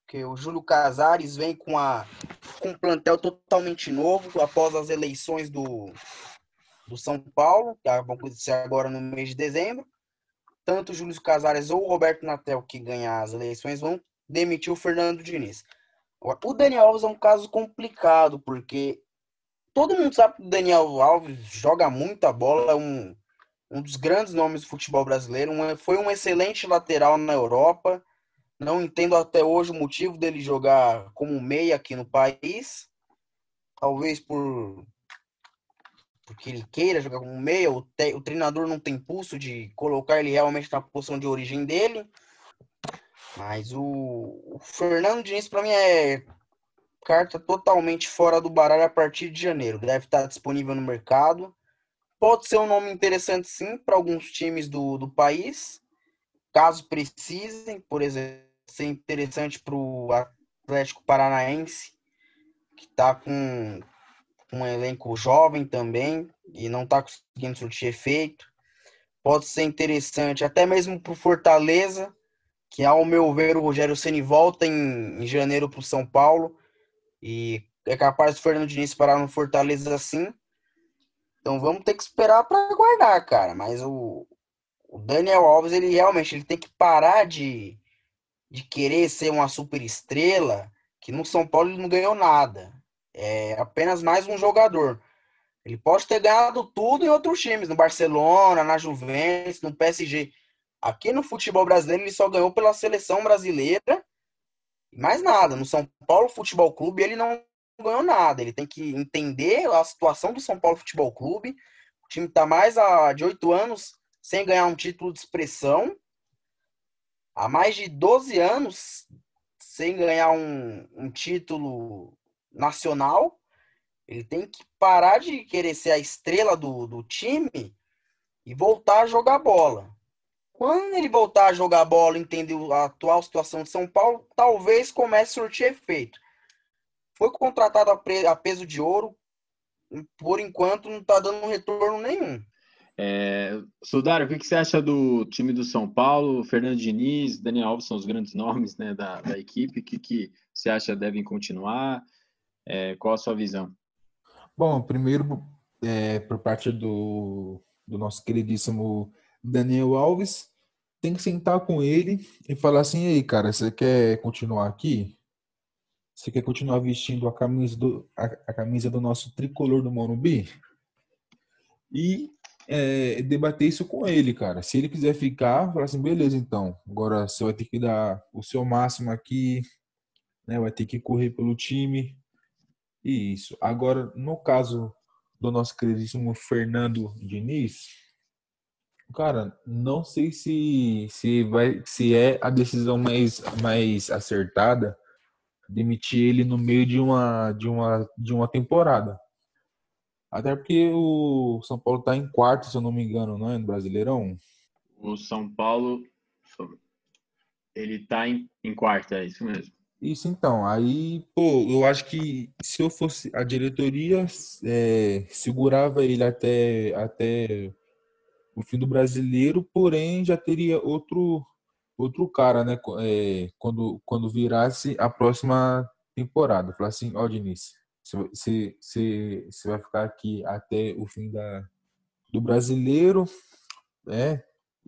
Porque o Júlio Casares vem com, a, com um plantel totalmente novo após as eleições do, do São Paulo, que vão acontecer agora no mês de dezembro. Tanto o Júlio Casares ou o Roberto Natel, que ganhar as eleições, vão demitiu o Fernando Diniz. O Daniel Alves é um caso complicado, porque todo mundo sabe que o Daniel Alves joga muita bola, é um, um dos grandes nomes do futebol brasileiro, um, foi um excelente lateral na Europa. Não entendo até hoje o motivo dele jogar como meia aqui no país. Talvez por porque ele queira jogar como meia, o, te, o treinador não tem pulso de colocar ele realmente na posição de origem dele. Mas o, o Fernando Diniz, para mim, é carta totalmente fora do baralho a partir de janeiro. Deve estar disponível no mercado. Pode ser um nome interessante, sim, para alguns times do, do país, caso precisem. Por exemplo, ser interessante para o Atlético Paranaense, que está com um elenco jovem também e não está conseguindo surtir efeito. Pode ser interessante até mesmo para o Fortaleza, que ao meu ver o Rogério Ceni volta em, em janeiro para o São Paulo e é capaz do Fernando Diniz parar no Fortaleza assim. Então vamos ter que esperar para aguardar, cara. Mas o, o, Daniel Alves, ele realmente ele tem que parar de, de querer ser uma super estrela, que no São Paulo ele não ganhou nada. É apenas mais um jogador. Ele pode ter ganhado tudo em outros times, no Barcelona, na Juventus, no PSG. Aqui no futebol brasileiro ele só ganhou pela seleção brasileira. Mais nada. No São Paulo Futebol Clube ele não ganhou nada. Ele tem que entender a situação do São Paulo Futebol Clube. O time está mais de oito anos sem ganhar um título de expressão. Há mais de 12 anos sem ganhar um, um título nacional. Ele tem que parar de querer ser a estrela do, do time e voltar a jogar bola. Quando ele voltar a jogar bola, entender a atual situação de São Paulo, talvez comece a surtir efeito. Foi contratado a, peso de ouro, por enquanto não está dando retorno nenhum. É, Sudário, o que, você acha do time do São Paulo? Fernando Diniz, Daniel Alves são os grandes nomes né, da, da equipe. O que, que você acha devem continuar? É, qual a sua visão? Bom, primeiro, é, por parte do, do nosso queridíssimo Daniel Alves, tem que sentar com ele e falar assim, aí, cara, você quer continuar aqui? Você quer continuar vestindo a camisa do, a, a camisa do nosso tricolor do Morumbi? E é, debater isso com ele, cara. Se ele quiser ficar, falar assim, beleza, então. Agora você vai ter que dar o seu máximo aqui, né? Vai ter que correr pelo time. E isso. Agora, no caso do nosso queridíssimo Fernando Diniz, Cara, não sei se, se, vai, se é a decisão mais, mais acertada demitir ele no meio de uma, de uma, de uma temporada. Até porque o São Paulo está em quarto, se eu não me engano, não é? No Brasileirão. O São Paulo, ele está em, em quarto, é isso mesmo. Isso então, aí, pô, eu acho que se eu fosse a diretoria, é, segurava ele até, até o fim do brasileiro, porém já teria outro outro cara, né? É, quando, quando virasse a próxima temporada. Falar assim, ó, oh, Diniz, você, vai ficar aqui até o fim da, do brasileiro, né?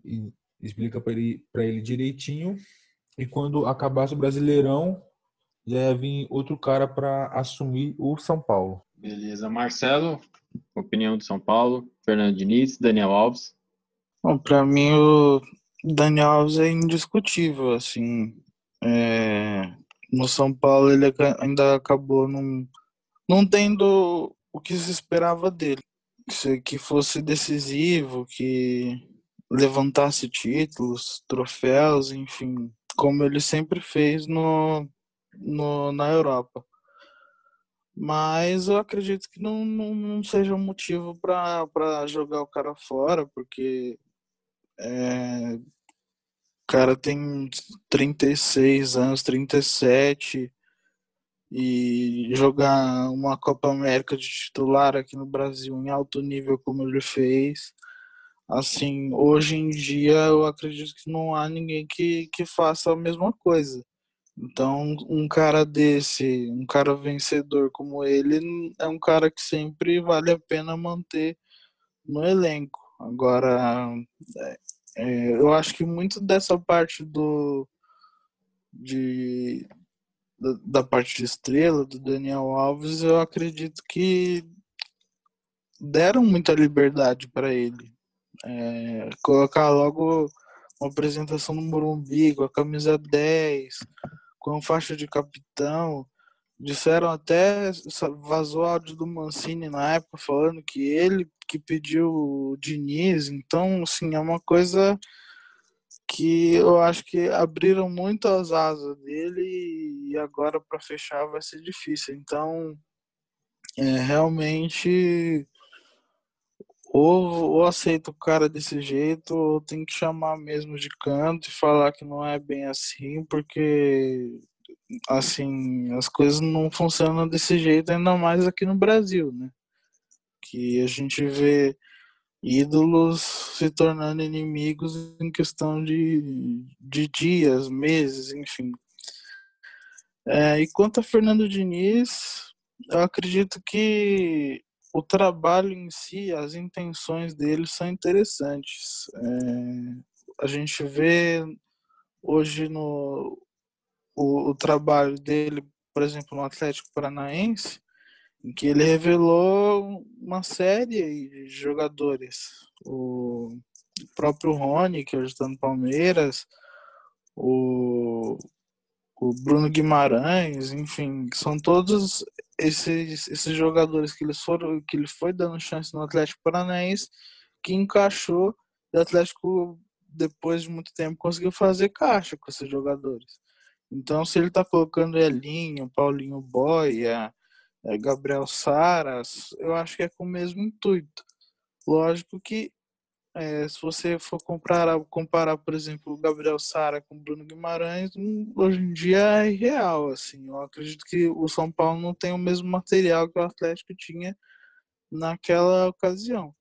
E explica para ele, ele direitinho. E quando acabasse o brasileirão, já ia vir outro cara para assumir o São Paulo. Beleza. Marcelo, opinião do São Paulo, Fernando Diniz, Daniel Alves. Bom, para mim o Daniel Alves é indiscutível, assim. É, no São Paulo ele ainda acabou não, não tendo o que se esperava dele. Que fosse decisivo, que levantasse títulos, troféus, enfim, como ele sempre fez no, no, na Europa. Mas eu acredito que não, não, não seja um motivo para jogar o cara fora, porque é, cara tem 36 anos, 37, e jogar uma Copa América de titular aqui no Brasil em alto nível como ele fez. Assim, hoje em dia eu acredito que não há ninguém que, que faça a mesma coisa. Então, um cara desse, um cara vencedor como ele, é um cara que sempre vale a pena manter no elenco. Agora, é, eu acho que muito dessa parte do de, da, da parte de estrela do Daniel Alves, eu acredito que deram muita liberdade para ele. É, colocar logo uma apresentação no Morumbi com a camisa 10, com faixa de capitão. Disseram até, vazou áudio do Mancini na época falando que ele que pediu o Diniz. Então, assim, é uma coisa que eu acho que abriram muito as asas dele e agora para fechar vai ser difícil. Então, é, realmente ou, ou aceita o cara desse jeito, ou tem que chamar mesmo de canto e falar que não é bem assim, porque assim, as coisas não funcionam desse jeito, ainda mais aqui no Brasil, né? Que a gente vê ídolos se tornando inimigos em questão de, de dias, meses, enfim. É, e quanto a Fernando Diniz, eu acredito que o trabalho em si, as intenções dele são interessantes. É, a gente vê hoje no o, o, trabalho dele, por exemplo, no Atlético Paranaense, em que ele revelou uma série de jogadores. O próprio Rony, que hoje está no Palmeiras, o, o Bruno Guimarães, enfim, são todos esses, esses jogadores que eles foram que ele foi dando chance no Atlético Paranaense que encaixou e o Atlético depois de muito tempo conseguiu fazer caixa com esses jogadores. Então se ele está colocando Elinho, Paulinho Boia, é, Gabriel Saras, eu acho que é com o mesmo intuito. Lógico que é, se você for comparar, comparar, por exemplo, o Gabriel Sara com o Bruno Guimarães, hum, hoje em dia é irreal. Assim, eu acredito que o São Paulo não tem o mesmo material que o Atlético tinha naquela ocasião.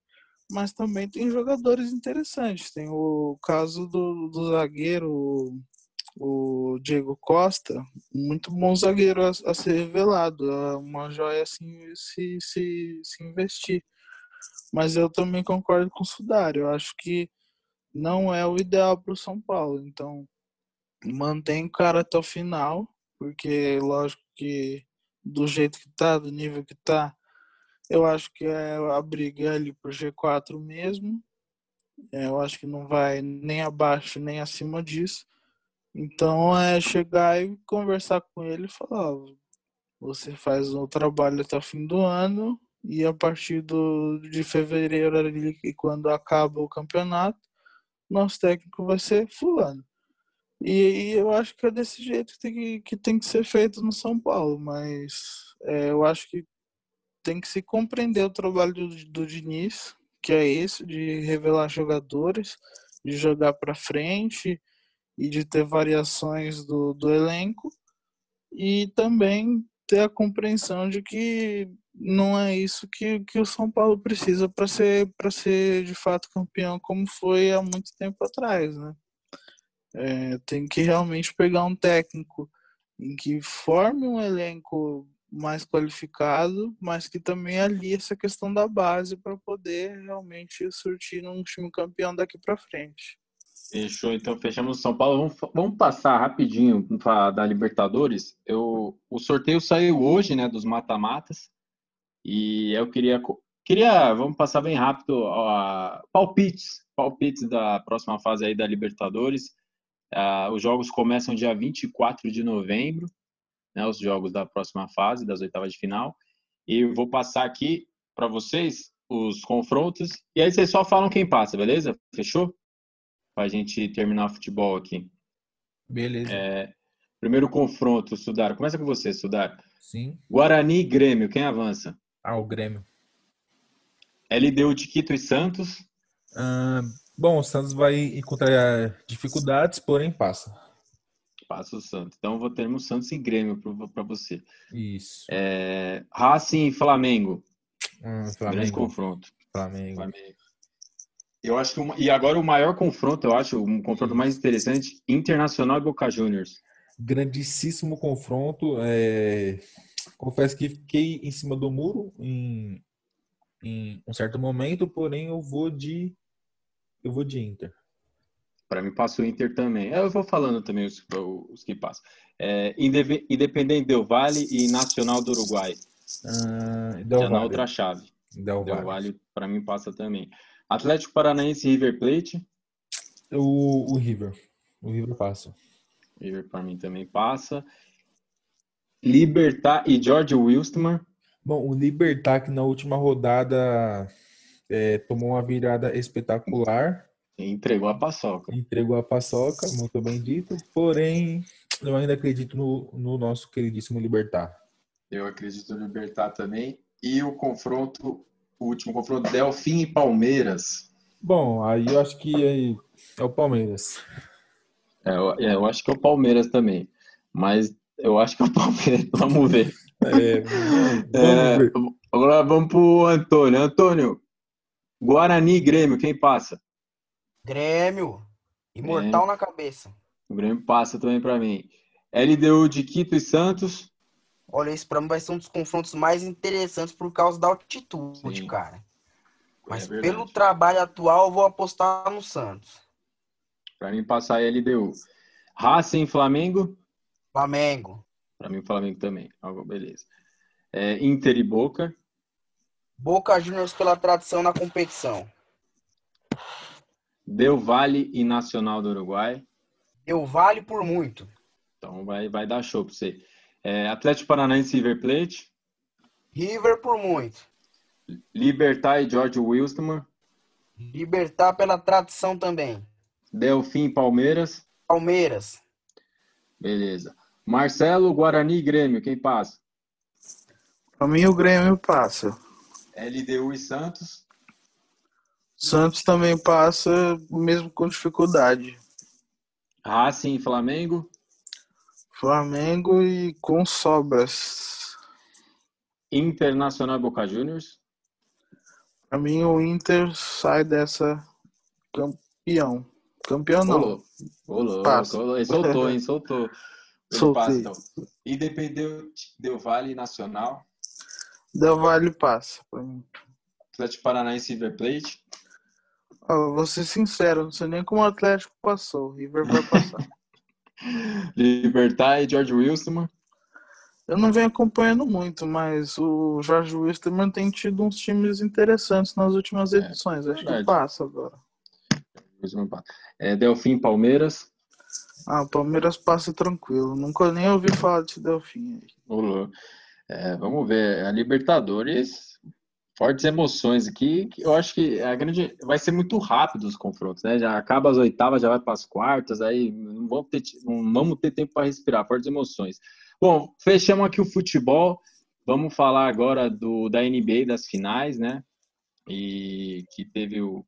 Mas também tem jogadores interessantes. Tem o caso do, do zagueiro, o Diego Costa, muito bom zagueiro a, a ser revelado. É uma joia assim se, se, se investir. Mas eu também concordo com o Sudário. Eu acho que não é o ideal para o São Paulo. Então, mantém o cara até o final, porque lógico que do jeito que tá, do nível que tá, eu acho que é a briga ali pro G4 mesmo. É, eu acho que não vai nem abaixo nem acima disso. Então é chegar e conversar com ele e falar, ó, você faz o trabalho até o fim do ano, e a partir do, de fevereiro, ali, quando acaba o campeonato, nosso técnico vai ser fulano. E, e, eu acho que é desse jeito que tem que, que, tem que ser feito no São Paulo, mas é, eu acho que tem que se compreender o trabalho do, do Diniz, que é esse, de revelar jogadores, de jogar para frente e de ter variações do, do elenco, e também ter a compreensão de que não é isso que, que o São Paulo precisa para ser para ser de fato campeão como foi há muito tempo atrás, né? É, tem que realmente pegar um técnico em que forme um elenco mais qualificado, mas que também alie essa questão da base para poder realmente surtir num time campeão daqui para frente. Fechou, então fechamos São Paulo. Vamos, vamos passar rapidinho da Libertadores. Eu, o sorteio saiu hoje, né, dos mata-matas. E eu queria, queria, vamos passar bem rápido, ó, palpites, palpites da próxima fase aí da Libertadores. Uh, os jogos começam dia 24 de novembro, né, os jogos da próxima fase, das oitavas de final. E eu vou passar aqui para vocês os confrontos. E aí vocês só falam quem passa, beleza? Fechou? Para a gente terminar o futebol aqui. Beleza. É, primeiro confronto, Sudar. Começa com você, Sudar. Sim. Guarani e Grêmio, quem avança? Ah, o Grêmio. LDU de Quito e Santos. Ah, bom, o Santos vai encontrar dificuldades, porém passa. Passa o Santos. Então vou ter Santos e Grêmio para você. Isso. É, Racing e Flamengo. Hum, Grande Flamengo. confronto. Flamengo. Flamengo. Eu acho que uma- e agora o maior confronto, eu acho, um confronto mais interessante, Internacional e Boca Juniors. Grandíssimo confronto. é, Confesso que fiquei em cima do muro em... em um certo momento, porém eu vou de eu vou de Inter. Para mim passa o Inter também. Eu vou falando também os, os que passam. É, Independente Del Vale e Nacional do Uruguai. Ah, Del Já na outra chave. Del Del Valle. Vale para mim passa também. Atlético Paranaense e River Plate. O, o River. O River passa. River para mim também passa. Libertar e George Wilstermann. Bom, o Libertar que na última rodada é, tomou uma virada espetacular, Entregou a paçoca. entregou a paçoca, muito bem dito, porém eu ainda acredito no, no nosso queridíssimo Libertar. Eu acredito no Libertar também. E o confronto, o último confronto, Delfim e Palmeiras. Bom, aí eu acho que é, é o Palmeiras. É, eu, é, eu acho que é o Palmeiras também. Mas eu acho que é o Palmeiras. Vamos ver. É, É, vamos ver. agora vamos pro Antônio. Antônio, Guarani e Grêmio, quem passa? Grêmio. Imortal na cabeça. O Grêmio passa também para mim. LDU de Quito e Santos. Olha, esse pra mim vai ser um dos confrontos mais interessantes por causa da altitude, Sim. cara. Mas É pelo trabalho atual, eu vou apostar no Santos. Para mim passar é LDU. Racing Flamengo. Flamengo. Para mim Flamengo também. Ah, beleza. É, Inter e Boca. Boca Juniors pela tradição na competição. Del Valle e Nacional do Uruguai. Eu vale por muito. Então vai, vai dar show para você. É, Atlético Paranaense e River Plate. River por muito. Libertar e George Wilstermann. Libertar pela tradição também. Delfim e Palmeiras. Palmeiras. Beleza. Marcelo, Guarani e Grêmio. Quem passa? Pra mim, o Grêmio passa. LDU e Santos. Santos também passa, mesmo com dificuldade. Racing e Flamengo. Flamengo e com sobras. Internacional e Boca Juniors. Pra mim, o Inter sai dessa campeão. Campeão não. Rolou. Rolou. Passa. rolou. Ele soltou, hein? Soltou. Soltei. passa, então. Independente Del Vale Nacional. Del Valle passa. Atlético Paranaense e River Plate. Ó, vou ser sincero, não sei nem como o Atlético passou. O River vai passar. Libertar e George Wilson. Eu não venho acompanhando muito, mas o Jorge Wilstermann tem tido uns times interessantes nas últimas É, edições. Acho verdade. que passa agora. É, Delfim Palmeiras. Ah, o Palmeiras passa tranquilo. Nunca nem ouvi falar desse Delfim. É, vamos ver. A Libertadores, fortes emoções aqui. Eu acho que a grande vai ser muito rápido os confrontos, né? Já acaba as oitavas, já vai para as quartas, aí não vamos ter, não vamos ter tempo para respirar. Fortes emoções. Bom, fechamos aqui o futebol. Vamos falar agora do da NBA das finais, né? E que teve o,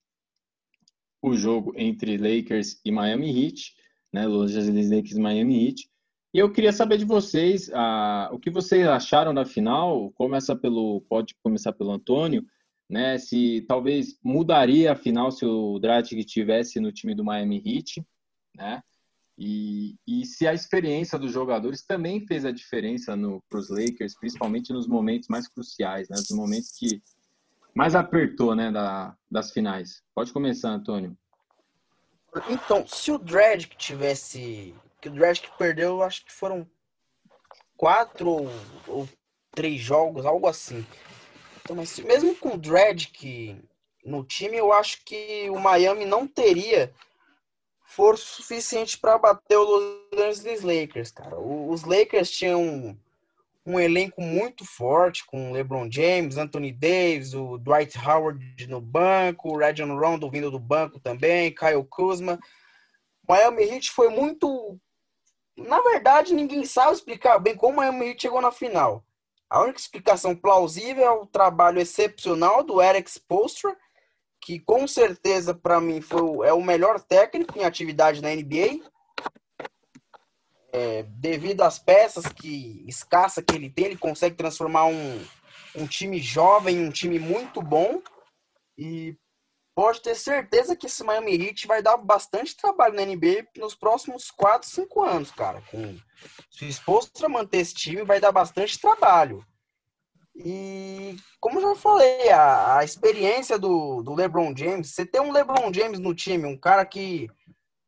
o jogo entre Lakers e Miami Heat, né? Los Angeles Lakers e Miami Heat. E eu queria saber de vocês ah, o que vocês acharam da final. Começa pelo, pode começar pelo Antônio, né? Se talvez mudaria a final se o Dragic tivesse no time do Miami Heat, né? E, e se a experiência dos jogadores também fez a diferença para os Lakers, principalmente nos momentos mais cruciais, né? Nos momentos que mais apertou, né? Da, das finais. Pode começar, Antônio. Então, se o que tivesse. Que o que perdeu, eu acho que foram quatro ou, ou três jogos, algo assim. Então, mas mesmo com o Dredd no time, eu acho que o Miami não teria força suficiente para bater o Los Angeles Lakers, cara. Os Lakers tinham um elenco muito forte com LeBron James, Anthony Davis, o Dwight Howard no banco, o Rajon Rondo vindo do banco também, Kyle Kuzma. Miami Heat foi muito. Na verdade, ninguém sabe explicar bem como o Miami chegou na final. A única explicação plausível é o trabalho excepcional do Eric Spoelstra, que com certeza para mim foi o, é o melhor técnico em atividade na NBA. É, devido às peças que escassa que ele tem, ele consegue transformar um, um time jovem em um time muito bom. E pode ter certeza que esse Miami Heat vai dar bastante trabalho na NBA nos próximos 4, 5 anos, cara. Com, se exposto a manter esse time, vai dar bastante trabalho. E, como já falei, a, a experiência do, do LeBron James, você ter um LeBron James no time, um cara que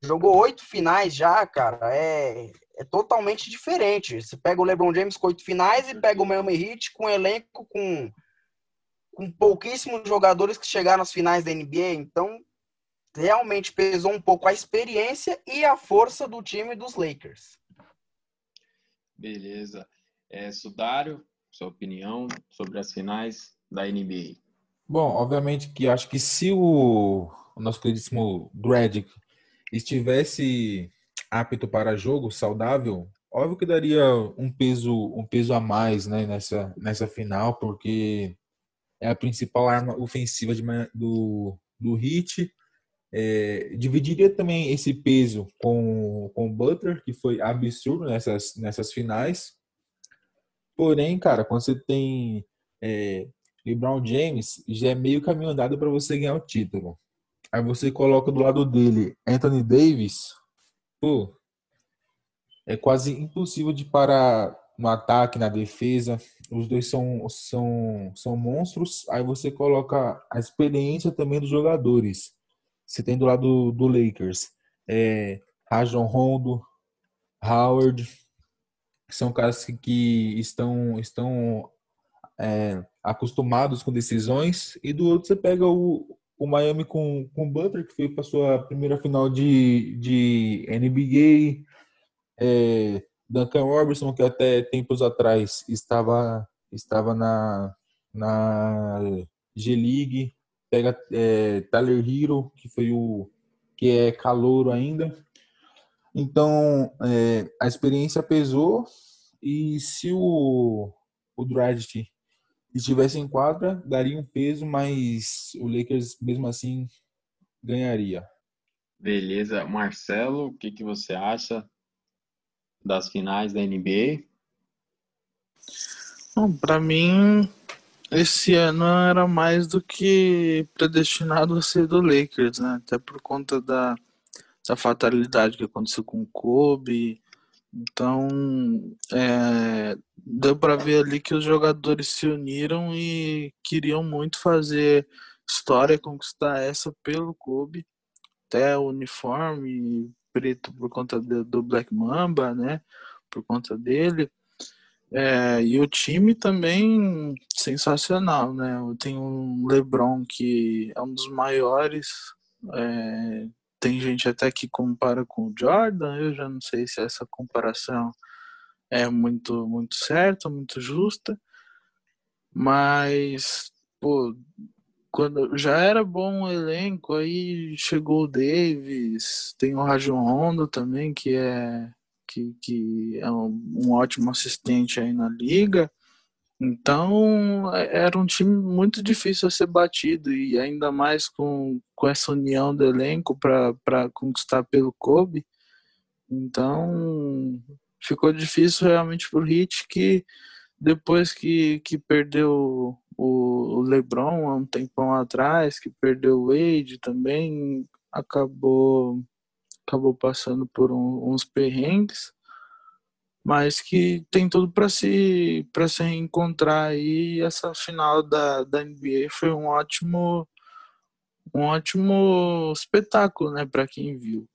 jogou oito finais já, cara, é, é totalmente diferente. Você pega o LeBron James com oito finais e pega o Miami Heat com um elenco com com pouquíssimos jogadores que chegaram às finais da NBA, então realmente pesou um pouco a experiência e a força do time dos Lakers. Beleza. É, Sudário, sua opinião sobre as finais da NBA? Bom, obviamente que acho que se o, o nosso queridíssimo Dredd estivesse apto para jogo, saudável, óbvio que daria um peso um peso a mais né, nessa, nessa final, porque é a principal arma ofensiva de, do, do Heat. É, dividiria também esse peso com, com o Butler, que foi absurdo nessas, nessas finais. Porém, cara, quando você tem é, LeBron James, já é meio caminho andado para você ganhar o título. Aí você coloca do lado dele Anthony Davis, pô, é quase impossível de parar no ataque, na defesa. Os dois são, são, são monstros. Aí você coloca a experiência também dos jogadores. Você tem do lado do Lakers é, Rajon Rondo, Howard, são caras que, que estão, estão é, acostumados com decisões. E do outro você pega o, o Miami com, com o Butler, que foi para sua primeira final de, de NBA. É, Duncan Robertson, que até tempos atrás estava, estava na, na G-League, pega é, Tyler Hero, que foi o que é calouro ainda. Então, é, a experiência pesou e se o, o Dragic estivesse em quadra, daria um peso, mas o Lakers mesmo assim ganharia. Beleza. Marcelo, o que, que você acha das finais da NBA? Para mim, esse ano era mais do que predestinado a ser do Lakers, né? Até por conta da, da fatalidade que aconteceu com o Kobe. Então, é, deu para ver ali que os jogadores se uniram e queriam muito fazer história, conquistar essa pelo Kobe, até o uniforme, preto por conta do, do Black Mamba, né? Por conta dele. É, e o time também sensacional, né? Tem um LeBron que é um dos maiores. É, tem gente até que compara com o Jordan. Eu já não sei se essa comparação é muito muito certa, muito justa. Mas pô, quando já era bom o elenco, aí chegou o Davis, tem o Rajon Rondo também, que é que, que é um, um, ótimo assistente aí na liga. Então é, era um time muito difícil a ser batido e ainda mais com, com essa união do elenco para conquistar pelo Kobe. Então ficou difícil realmente para o Hit que depois que, que perdeu o LeBron há um tempão atrás, que perdeu o Wade também, acabou acabou passando por um, uns perrengues, mas que tem tudo para se para se reencontrar aí. Essa final da, da NBA foi um ótimo um ótimo espetáculo, né, para quem viu.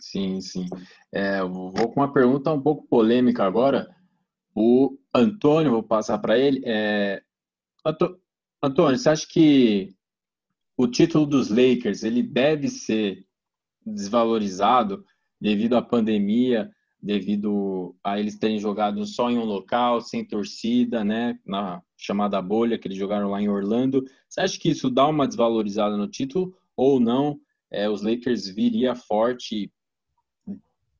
Sim, sim. É, vou com uma pergunta um pouco polêmica agora. O Antônio, vou passar para ele. É, Antônio, você acha que o título dos Lakers ele deve ser desvalorizado devido à pandemia, devido a eles terem jogado só em um local, sem torcida, né, na chamada bolha que eles jogaram lá em Orlando. Você acha que isso dá uma desvalorizada no título ou não? É, os Lakers viria forte,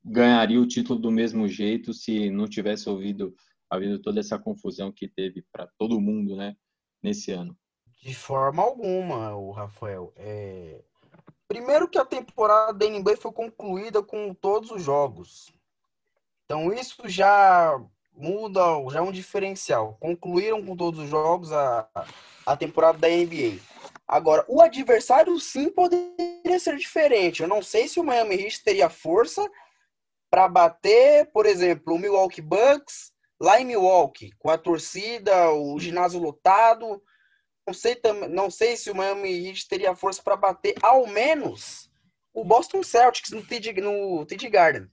ganharia o título do mesmo jeito se não tivesse ouvido havendo toda essa confusão que teve para todo mundo, né, nesse ano? De forma alguma, o Rafael. É... Primeiro que a temporada da NBA foi concluída com todos os jogos. Então isso já muda, já é um diferencial. Concluíram com todos os jogos a, a temporada da NBA. Agora, o adversário sim poderia ser diferente. Eu não sei se o Miami Heat teria força para bater, por exemplo, o Milwaukee Bucks lá em Milwaukee, com a torcida, o ginásio lotado. Não sei, não sei se o Miami Heat teria força para bater ao menos o Boston Celtics no TD, no TD Garden.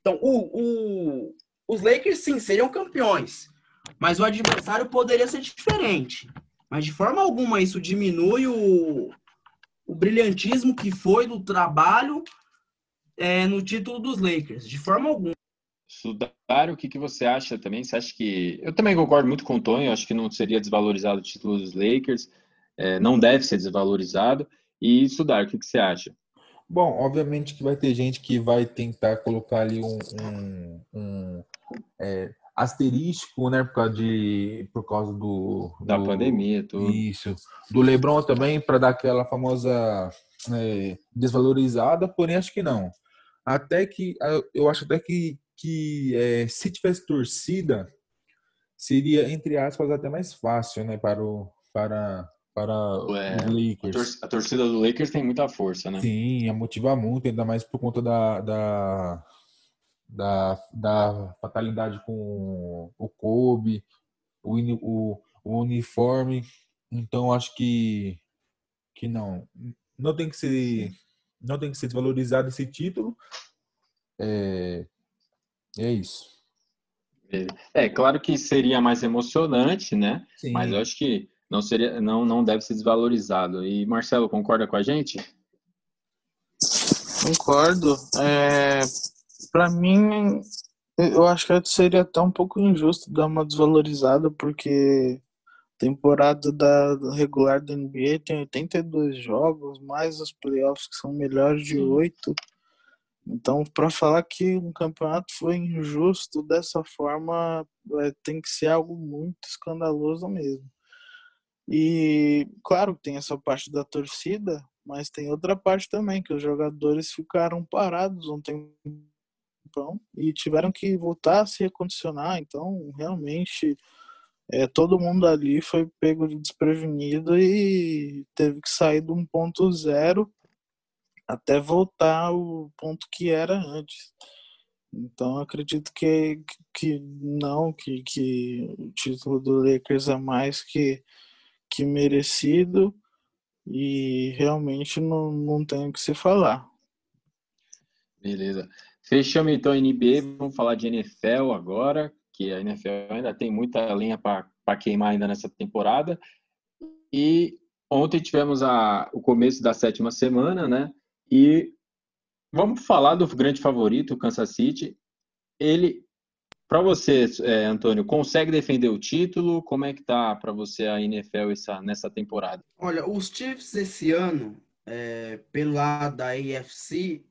Então, o, o, os Lakers, sim, seriam campeões. Mas o adversário poderia ser diferente. Mas de forma alguma isso diminui o, o brilhantismo que foi do trabalho é, no título dos Lakers. De forma alguma. Sudário, o que, que você acha também? Você acha que. Eu também concordo muito com o Tonho, acho que não seria desvalorizado o título dos Lakers, é, não deve ser desvalorizado. E Sudário, o que, que você acha? Bom, obviamente que vai ter gente que vai tentar colocar ali um, um, um é, asterístico, né, por causa, de, por causa do, da do, pandemia, tudo. Isso. Do LeBron também, para dar aquela famosa é, desvalorizada, porém acho que não. Até que, eu acho até que, que é, se tivesse torcida, seria, entre aspas, até mais fácil, né, para o, para, para é, os Lakers. A torcida do Lakers tem muita força, né? Sim, a motiva muito, ainda mais por conta da, da, da, da fatalidade com o Kobe, o, o, o uniforme. Então acho que que não, não tem que ser não tem que ser desvalorizado esse título. É, é isso. É, claro que seria mais emocionante, né? Sim. Mas eu acho que não seria, não, não deve ser desvalorizado. E Marcelo concorda com a gente? Concordo. É, para mim, eu acho que seria até um pouco injusto dar uma desvalorizada, porque temporada da regular da NBA tem 82 jogos, mais os playoffs que são melhores de oito. Então, para falar que um campeonato foi injusto dessa forma, é, tem que ser algo muito escandaloso mesmo. E claro, tem essa parte da torcida, mas tem outra parte também, que os jogadores ficaram parados um tempão e tiveram que voltar a se recondicionar. Então, realmente, é, todo mundo ali foi pego de desprevenido e teve que sair de um ponto zero até voltar ao ponto que era antes. Então acredito que, que não, que, que o título do Lakers é mais que que merecido e realmente não, não tem o que se falar. Beleza. Fechamos então a NBA, vamos falar de NFL agora, que a NFL ainda tem muita linha para queimar ainda nessa temporada. E ontem tivemos a, o começo da sétima semana, né? E vamos falar do grande favorito, o Kansas City. Ele para você, é, Antônio, consegue defender o título? Como é que tá para você a NFL essa, nessa temporada? Olha, os Chiefs esse ano, é, pelo lado da AFC,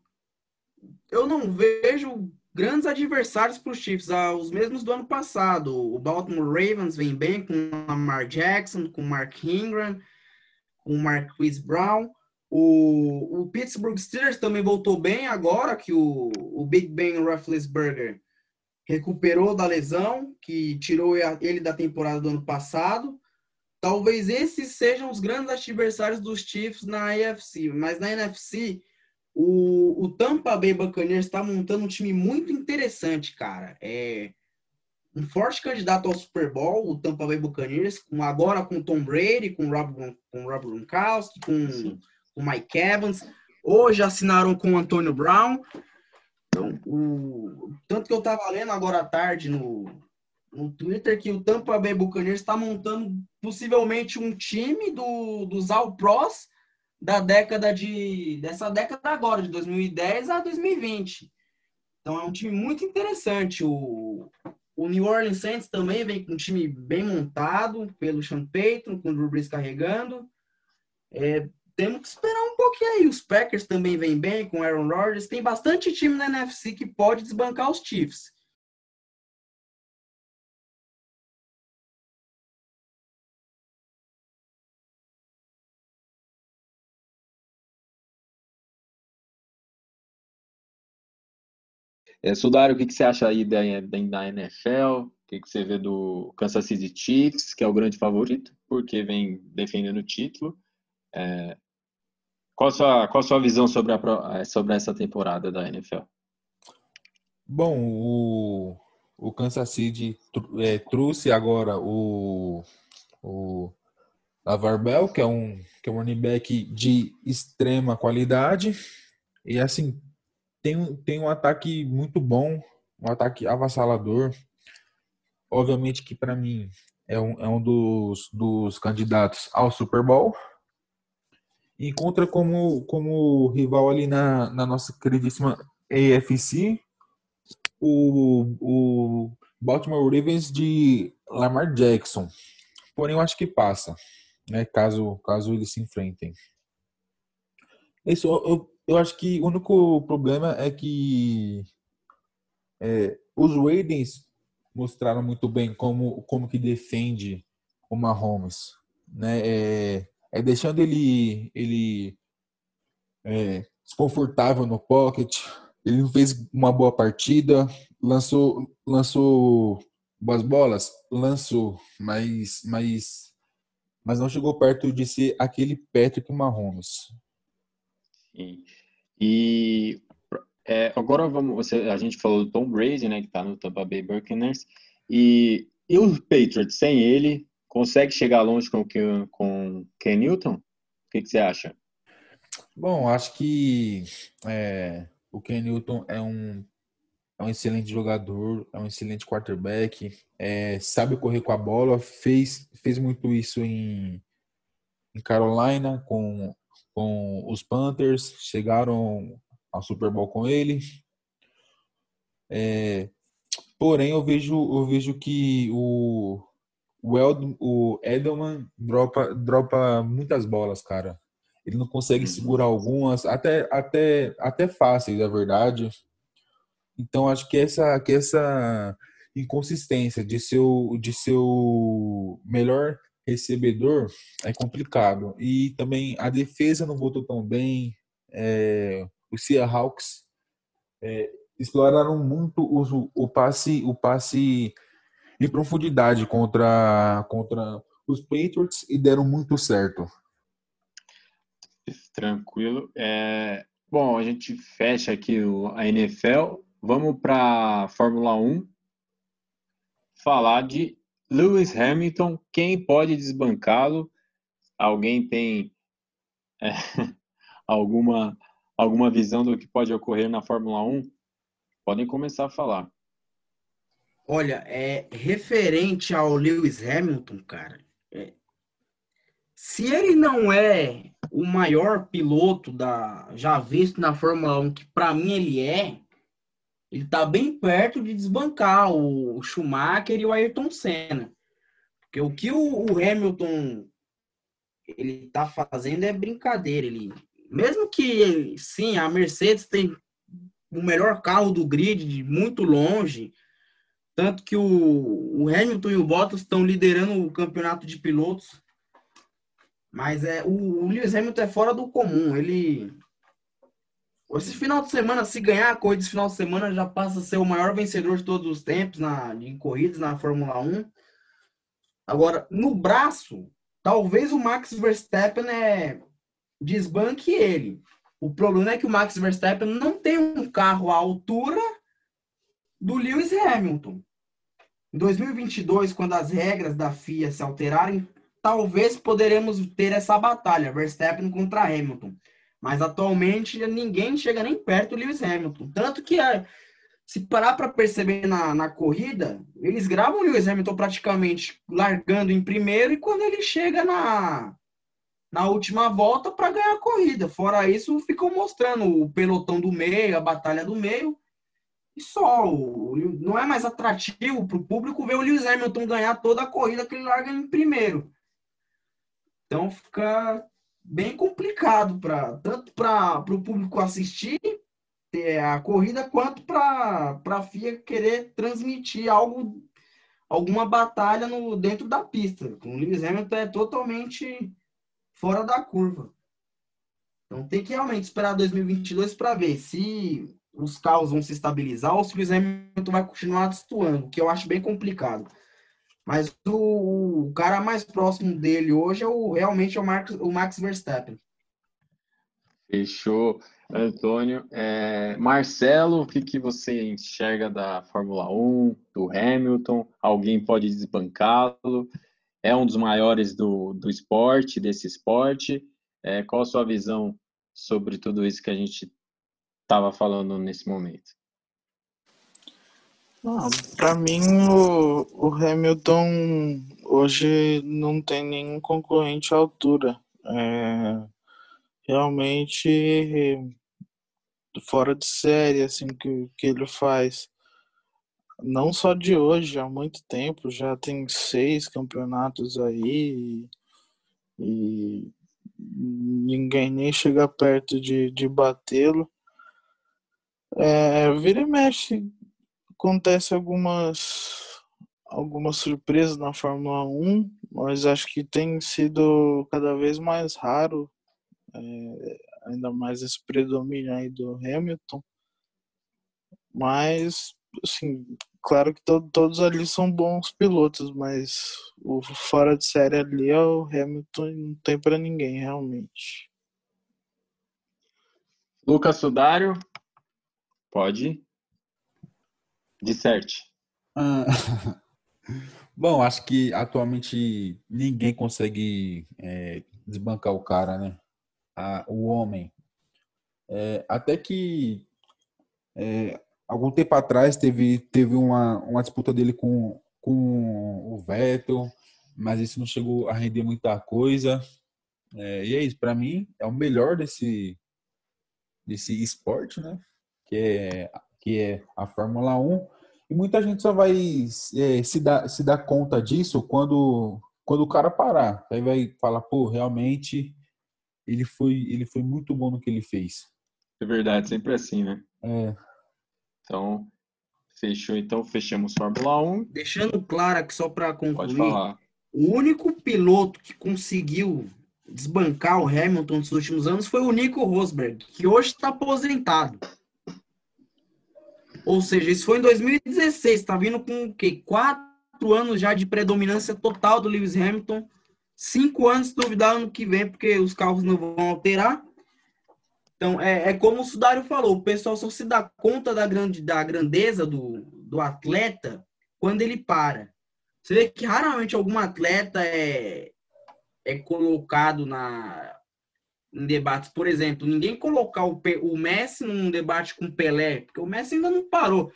eu não vejo grandes adversários para os Chiefs, ah, os mesmos do ano passado. O Baltimore Ravens vem bem com Lamar Jackson, com Mark Ingram, com Marquise Brown. O, o Pittsburgh Steelers também voltou bem agora que o, o Big Ben Roethlisberger recuperou da lesão, que tirou ele da temporada do ano passado. Talvez esses sejam os grandes adversários dos Chiefs na AFC, mas na NFC o, o Tampa Bay Buccaneers está montando um time muito interessante, cara. É um forte candidato ao Super Bowl, o Tampa Bay Buccaneers, com, agora com Tom Brady, com Rob, com Rob Gronkowski, com, com Mike Evans. Hoje assinaram com Antonio Brown. Então, o, tanto que eu estava lendo agora à tarde no, no Twitter que o Tampa Bay Buccaneers está montando possivelmente um time do, dos All Pros da década de dessa década agora de 2010 a 2020. Então é um time muito interessante. O, o New Orleans Saints também vem com um time bem montado pelo Sean Payton, com o Drew Brees carregando. É, temos que esperar um pouquinho aí. Os Packers também vêm bem com Aaron Rodgers. Tem bastante time na NFC que pode desbancar os Chiefs. É, Sudário, o que, que você acha aí da, da, NFL? O que, que você vê do Kansas City Chiefs, que é o grande favorito, porque vem defendendo o título? É, qual, a sua, qual a sua visão sobre, a, sobre essa temporada da NFL? Bom, o, o Kansas City é, trouxe agora o, o Lavar Bell, que é um que é um running back de extrema qualidade. E assim, tem, tem um ataque muito bom, um ataque avassalador. Obviamente que para mim é um, é um dos, dos candidatos ao Super Bowl. Encontra como, como rival ali na, na nossa queridíssima AFC o, o Baltimore Ravens de Lamar Jackson. Porém, eu acho que passa, né? Caso, caso eles se enfrentem. Isso, eu, eu acho que o único problema é que é, os Ravens mostraram muito bem como, como que defende o Mahomes, né? É, é deixando ele ele é, desconfortável no pocket, ele não fez uma boa partida, lançou, lançou boas bolas, lançou, mas, mas, mas não chegou perto de ser aquele Patrick Mahomes. Sim. E é, agora vamos, você, a gente falou do Tom Brady, né, que está no Tampa Bay Buccaneers, e, e o Patriots sem ele consegue chegar longe com com Ken Newton? O que, que você acha? Bom, acho que é, o Ken Newton é um, é um excelente jogador, é um excelente quarterback, é, sabe correr com a bola, fez, fez muito isso em, em Carolina com, com os Panthers, chegaram ao Super Bowl com ele. É, porém, eu vejo, eu vejo que o, o, Eld, o Edelman dropa, dropa muitas bolas, cara. Ele não consegue uhum. segurar algumas, até, até, até fáceis, é verdade. Então acho que essa, que essa inconsistência de seu, de seu melhor recebedor é complicado. E também a defesa não voltou tão bem. É, os Seahawks é, exploraram muito o, o passe o passe em profundidade contra, contra os Patriots e deram muito certo. Tranquilo. É, bom, a gente fecha aqui a NFL. Vamos para a Fórmula 1. Falar de Lewis Hamilton. Quem pode desbancá-lo? Alguém tem é, alguma, alguma visão do que pode ocorrer na Fórmula 1? Podem começar a falar. Olha, é referente ao Lewis Hamilton, cara. É, se ele não é o maior piloto da já visto na Fórmula 1, que para mim ele é, ele tá bem perto de desbancar o Schumacher e o Ayrton Senna. Porque o que o, Hamilton ele tá fazendo é brincadeira, ele mesmo que sim, a Mercedes tem o melhor carro do grid de muito longe, tanto que o, o Hamilton e o Bottas estão liderando o campeonato de pilotos mas é, o, o Lewis Hamilton é fora do comum. Ele. Esse final de semana, se ganhar a corrida esse final de semana, já passa a ser o maior vencedor de todos os tempos na, de corridas na Fórmula 1. Agora, no braço, talvez o Max Verstappen é, desbanque ele. O problema é que o Max Verstappen não tem um carro à altura do Lewis Hamilton. Em 2022, quando as regras da FIA se alterarem, talvez poderemos ter essa batalha, Verstappen contra Hamilton. Mas atualmente ninguém chega nem perto do Lewis Hamilton. Tanto que é, se parar para perceber na, na corrida, eles gravam o Lewis Hamilton praticamente largando em primeiro e quando ele chega na, na última volta para ganhar a corrida. Fora isso, ficam mostrando o pelotão do meio, a batalha do meio. E só, não é mais atrativo para o público ver o Lewis Hamilton ganhar toda a corrida que ele larga em primeiro. Então fica bem complicado para tanto para o público assistir a corrida quanto para a FIA querer transmitir algo alguma batalha no dentro da pista. O Lewis Hamilton é totalmente fora da curva. Então tem que realmente esperar 2022 para ver se os carros vão se estabilizar ou se o Hamilton vai continuar destoando, que eu acho bem complicado. Mas o, o, cara mais próximo dele hoje é o, realmente é o, Marcos, o Max Verstappen. Fechou, Antônio. É, Marcelo, o que, que você enxerga da Fórmula 1, do Hamilton? Alguém pode desbancá-lo? É um dos maiores do, do esporte, desse esporte. É, qual a sua visão sobre tudo isso que a gente estava falando nesse momento? Para mim, o, o, Hamilton hoje não tem nenhum concorrente à altura. É, realmente fora de série, assim, que, que ele faz. Não só de hoje, há muito tempo, já tem seis campeonatos aí e, e ninguém nem chega perto de, de batê-lo. É, vira e mexe, acontece algumas algumas surpresas na Fórmula 1, mas acho que tem sido cada vez mais raro, é, ainda mais esse predomínio aí do Hamilton. Mas, assim, claro que to todos ali são bons pilotos, mas o fora de série ali é o Hamilton não tem para ninguém, realmente. Lucas Sudário, pode. Disserte. Ah, bom, acho que atualmente ninguém consegue é, desbancar o cara, né? O homem. É, até que é, algum tempo atrás teve, teve uma, uma disputa dele com, com o Vettel, mas isso não chegou a render muita coisa. É, e é isso, para mim, é o melhor desse, desse esporte, né? Que é, que é a Fórmula 1. E muita gente só vai é, se, dar, se dar conta disso quando, quando o cara parar. Aí vai falar, pô, realmente ele foi, ele foi muito bom no que ele fez. É verdade, sempre assim, né? É. Então, fechou. Então, fechamos Fórmula 1. Deixando claro aqui, só para concluir, o único piloto que conseguiu desbancar o Hamilton nos últimos anos foi o Nico Rosberg, que hoje está aposentado. Ou seja, isso foi em 2016, está vindo com o quê? Quatro anos já de predominância total do Lewis Hamilton. Cinco anos, se duvidar, ano que vem, porque os carros não vão alterar. Então, é, é como o Sudário falou, o pessoal só se dá conta da, grande, da grandeza do, do atleta quando ele para. Você vê que raramente algum atleta é, é colocado na, em debates. Por exemplo, ninguém colocar o, o Messi num debate com o Pelé, porque o Messi ainda não parou.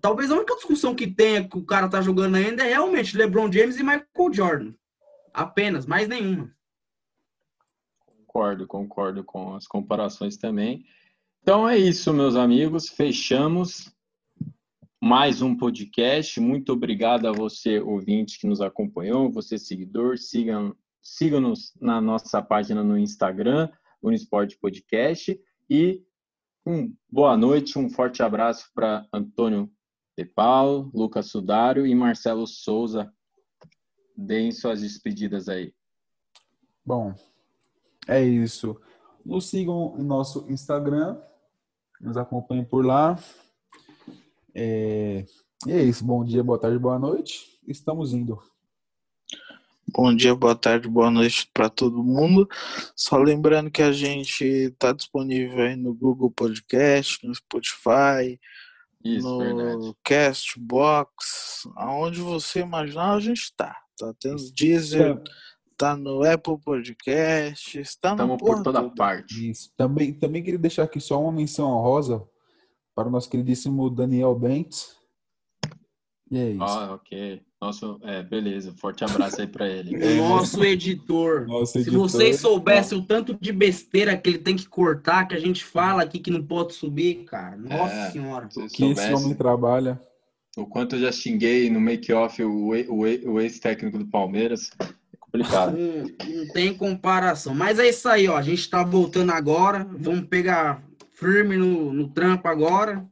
Talvez a única discussão que tenha que o cara tá jogando ainda é realmente LeBron James e Michael Jordan. Apenas, mais nenhuma. Concordo, concordo com as comparações também. Então é isso, meus amigos. Fechamos mais um podcast. Muito obrigado a você, ouvinte, que nos acompanhou, você, seguidor. Sigam, sigam-nos na nossa página no Instagram, Unisport Podcast. E um boa noite, um forte abraço para Antônio De Paulo, Lucas Sudário e Marcelo Souza. Deem suas despedidas aí. Bom, é isso. Nos sigam no nosso Instagram, nos acompanhem por lá. É, e é isso. Bom dia, boa tarde, boa noite. Estamos indo. Bom dia, boa tarde, boa noite para todo mundo. Só lembrando que a gente está disponível aí no Google Podcast, no Spotify, Isso, no verdade. Castbox, aonde você imaginar a gente está. Tá tendo Deezer, É. tá no Apple Podcast, está no Estamos por toda parte. Isso. Também, também queria deixar aqui só uma menção honrosa para o nosso queridíssimo Daniel Bentes. E é isso. Ah, ok. Nosso, é, beleza. Forte abraço aí para ele. O nosso editor. Nosso Se editor. vocês soubessem o tanto de besteira que ele tem que cortar, que a gente fala aqui que não pode subir, cara. Nossa É. senhora. Se que esse soubesse homem trabalha. o quanto eu já xinguei no make-off o, o, o ex-técnico do Palmeiras, é complicado. Não, não tem comparação. Mas é isso aí, ó. A gente tá voltando agora. Vamos pegar firme no, no trampo agora.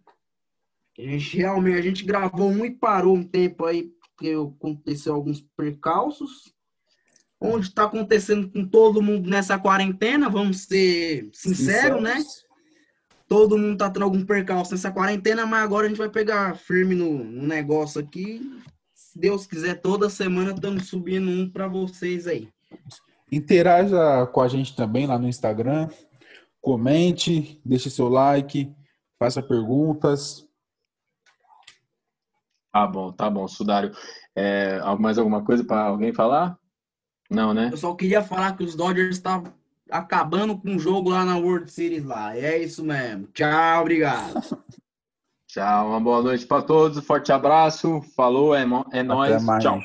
A gente realmente a gente gravou um e parou um tempo aí, porque aconteceu alguns percalços. Onde está acontecendo com todo mundo nessa quarentena, vamos ser sinceros, né? todo mundo tá tendo algum percalço nessa quarentena, mas agora a gente vai pegar firme no, no negócio aqui. Se Deus quiser, toda semana estamos subindo um para vocês aí. Interaja com a gente também lá no Instagram. Comente, deixe seu like, faça perguntas. Tá bom, tá bom, Sudário. É, mais alguma coisa para alguém falar? Não, né? Eu só queria falar que os Dodgers estão tá acabando com o jogo lá na World Series lá. É isso mesmo. Tchau, obrigado. Tchau, uma boa noite para todos. Forte abraço. Falou, é, é nóis. Tchau.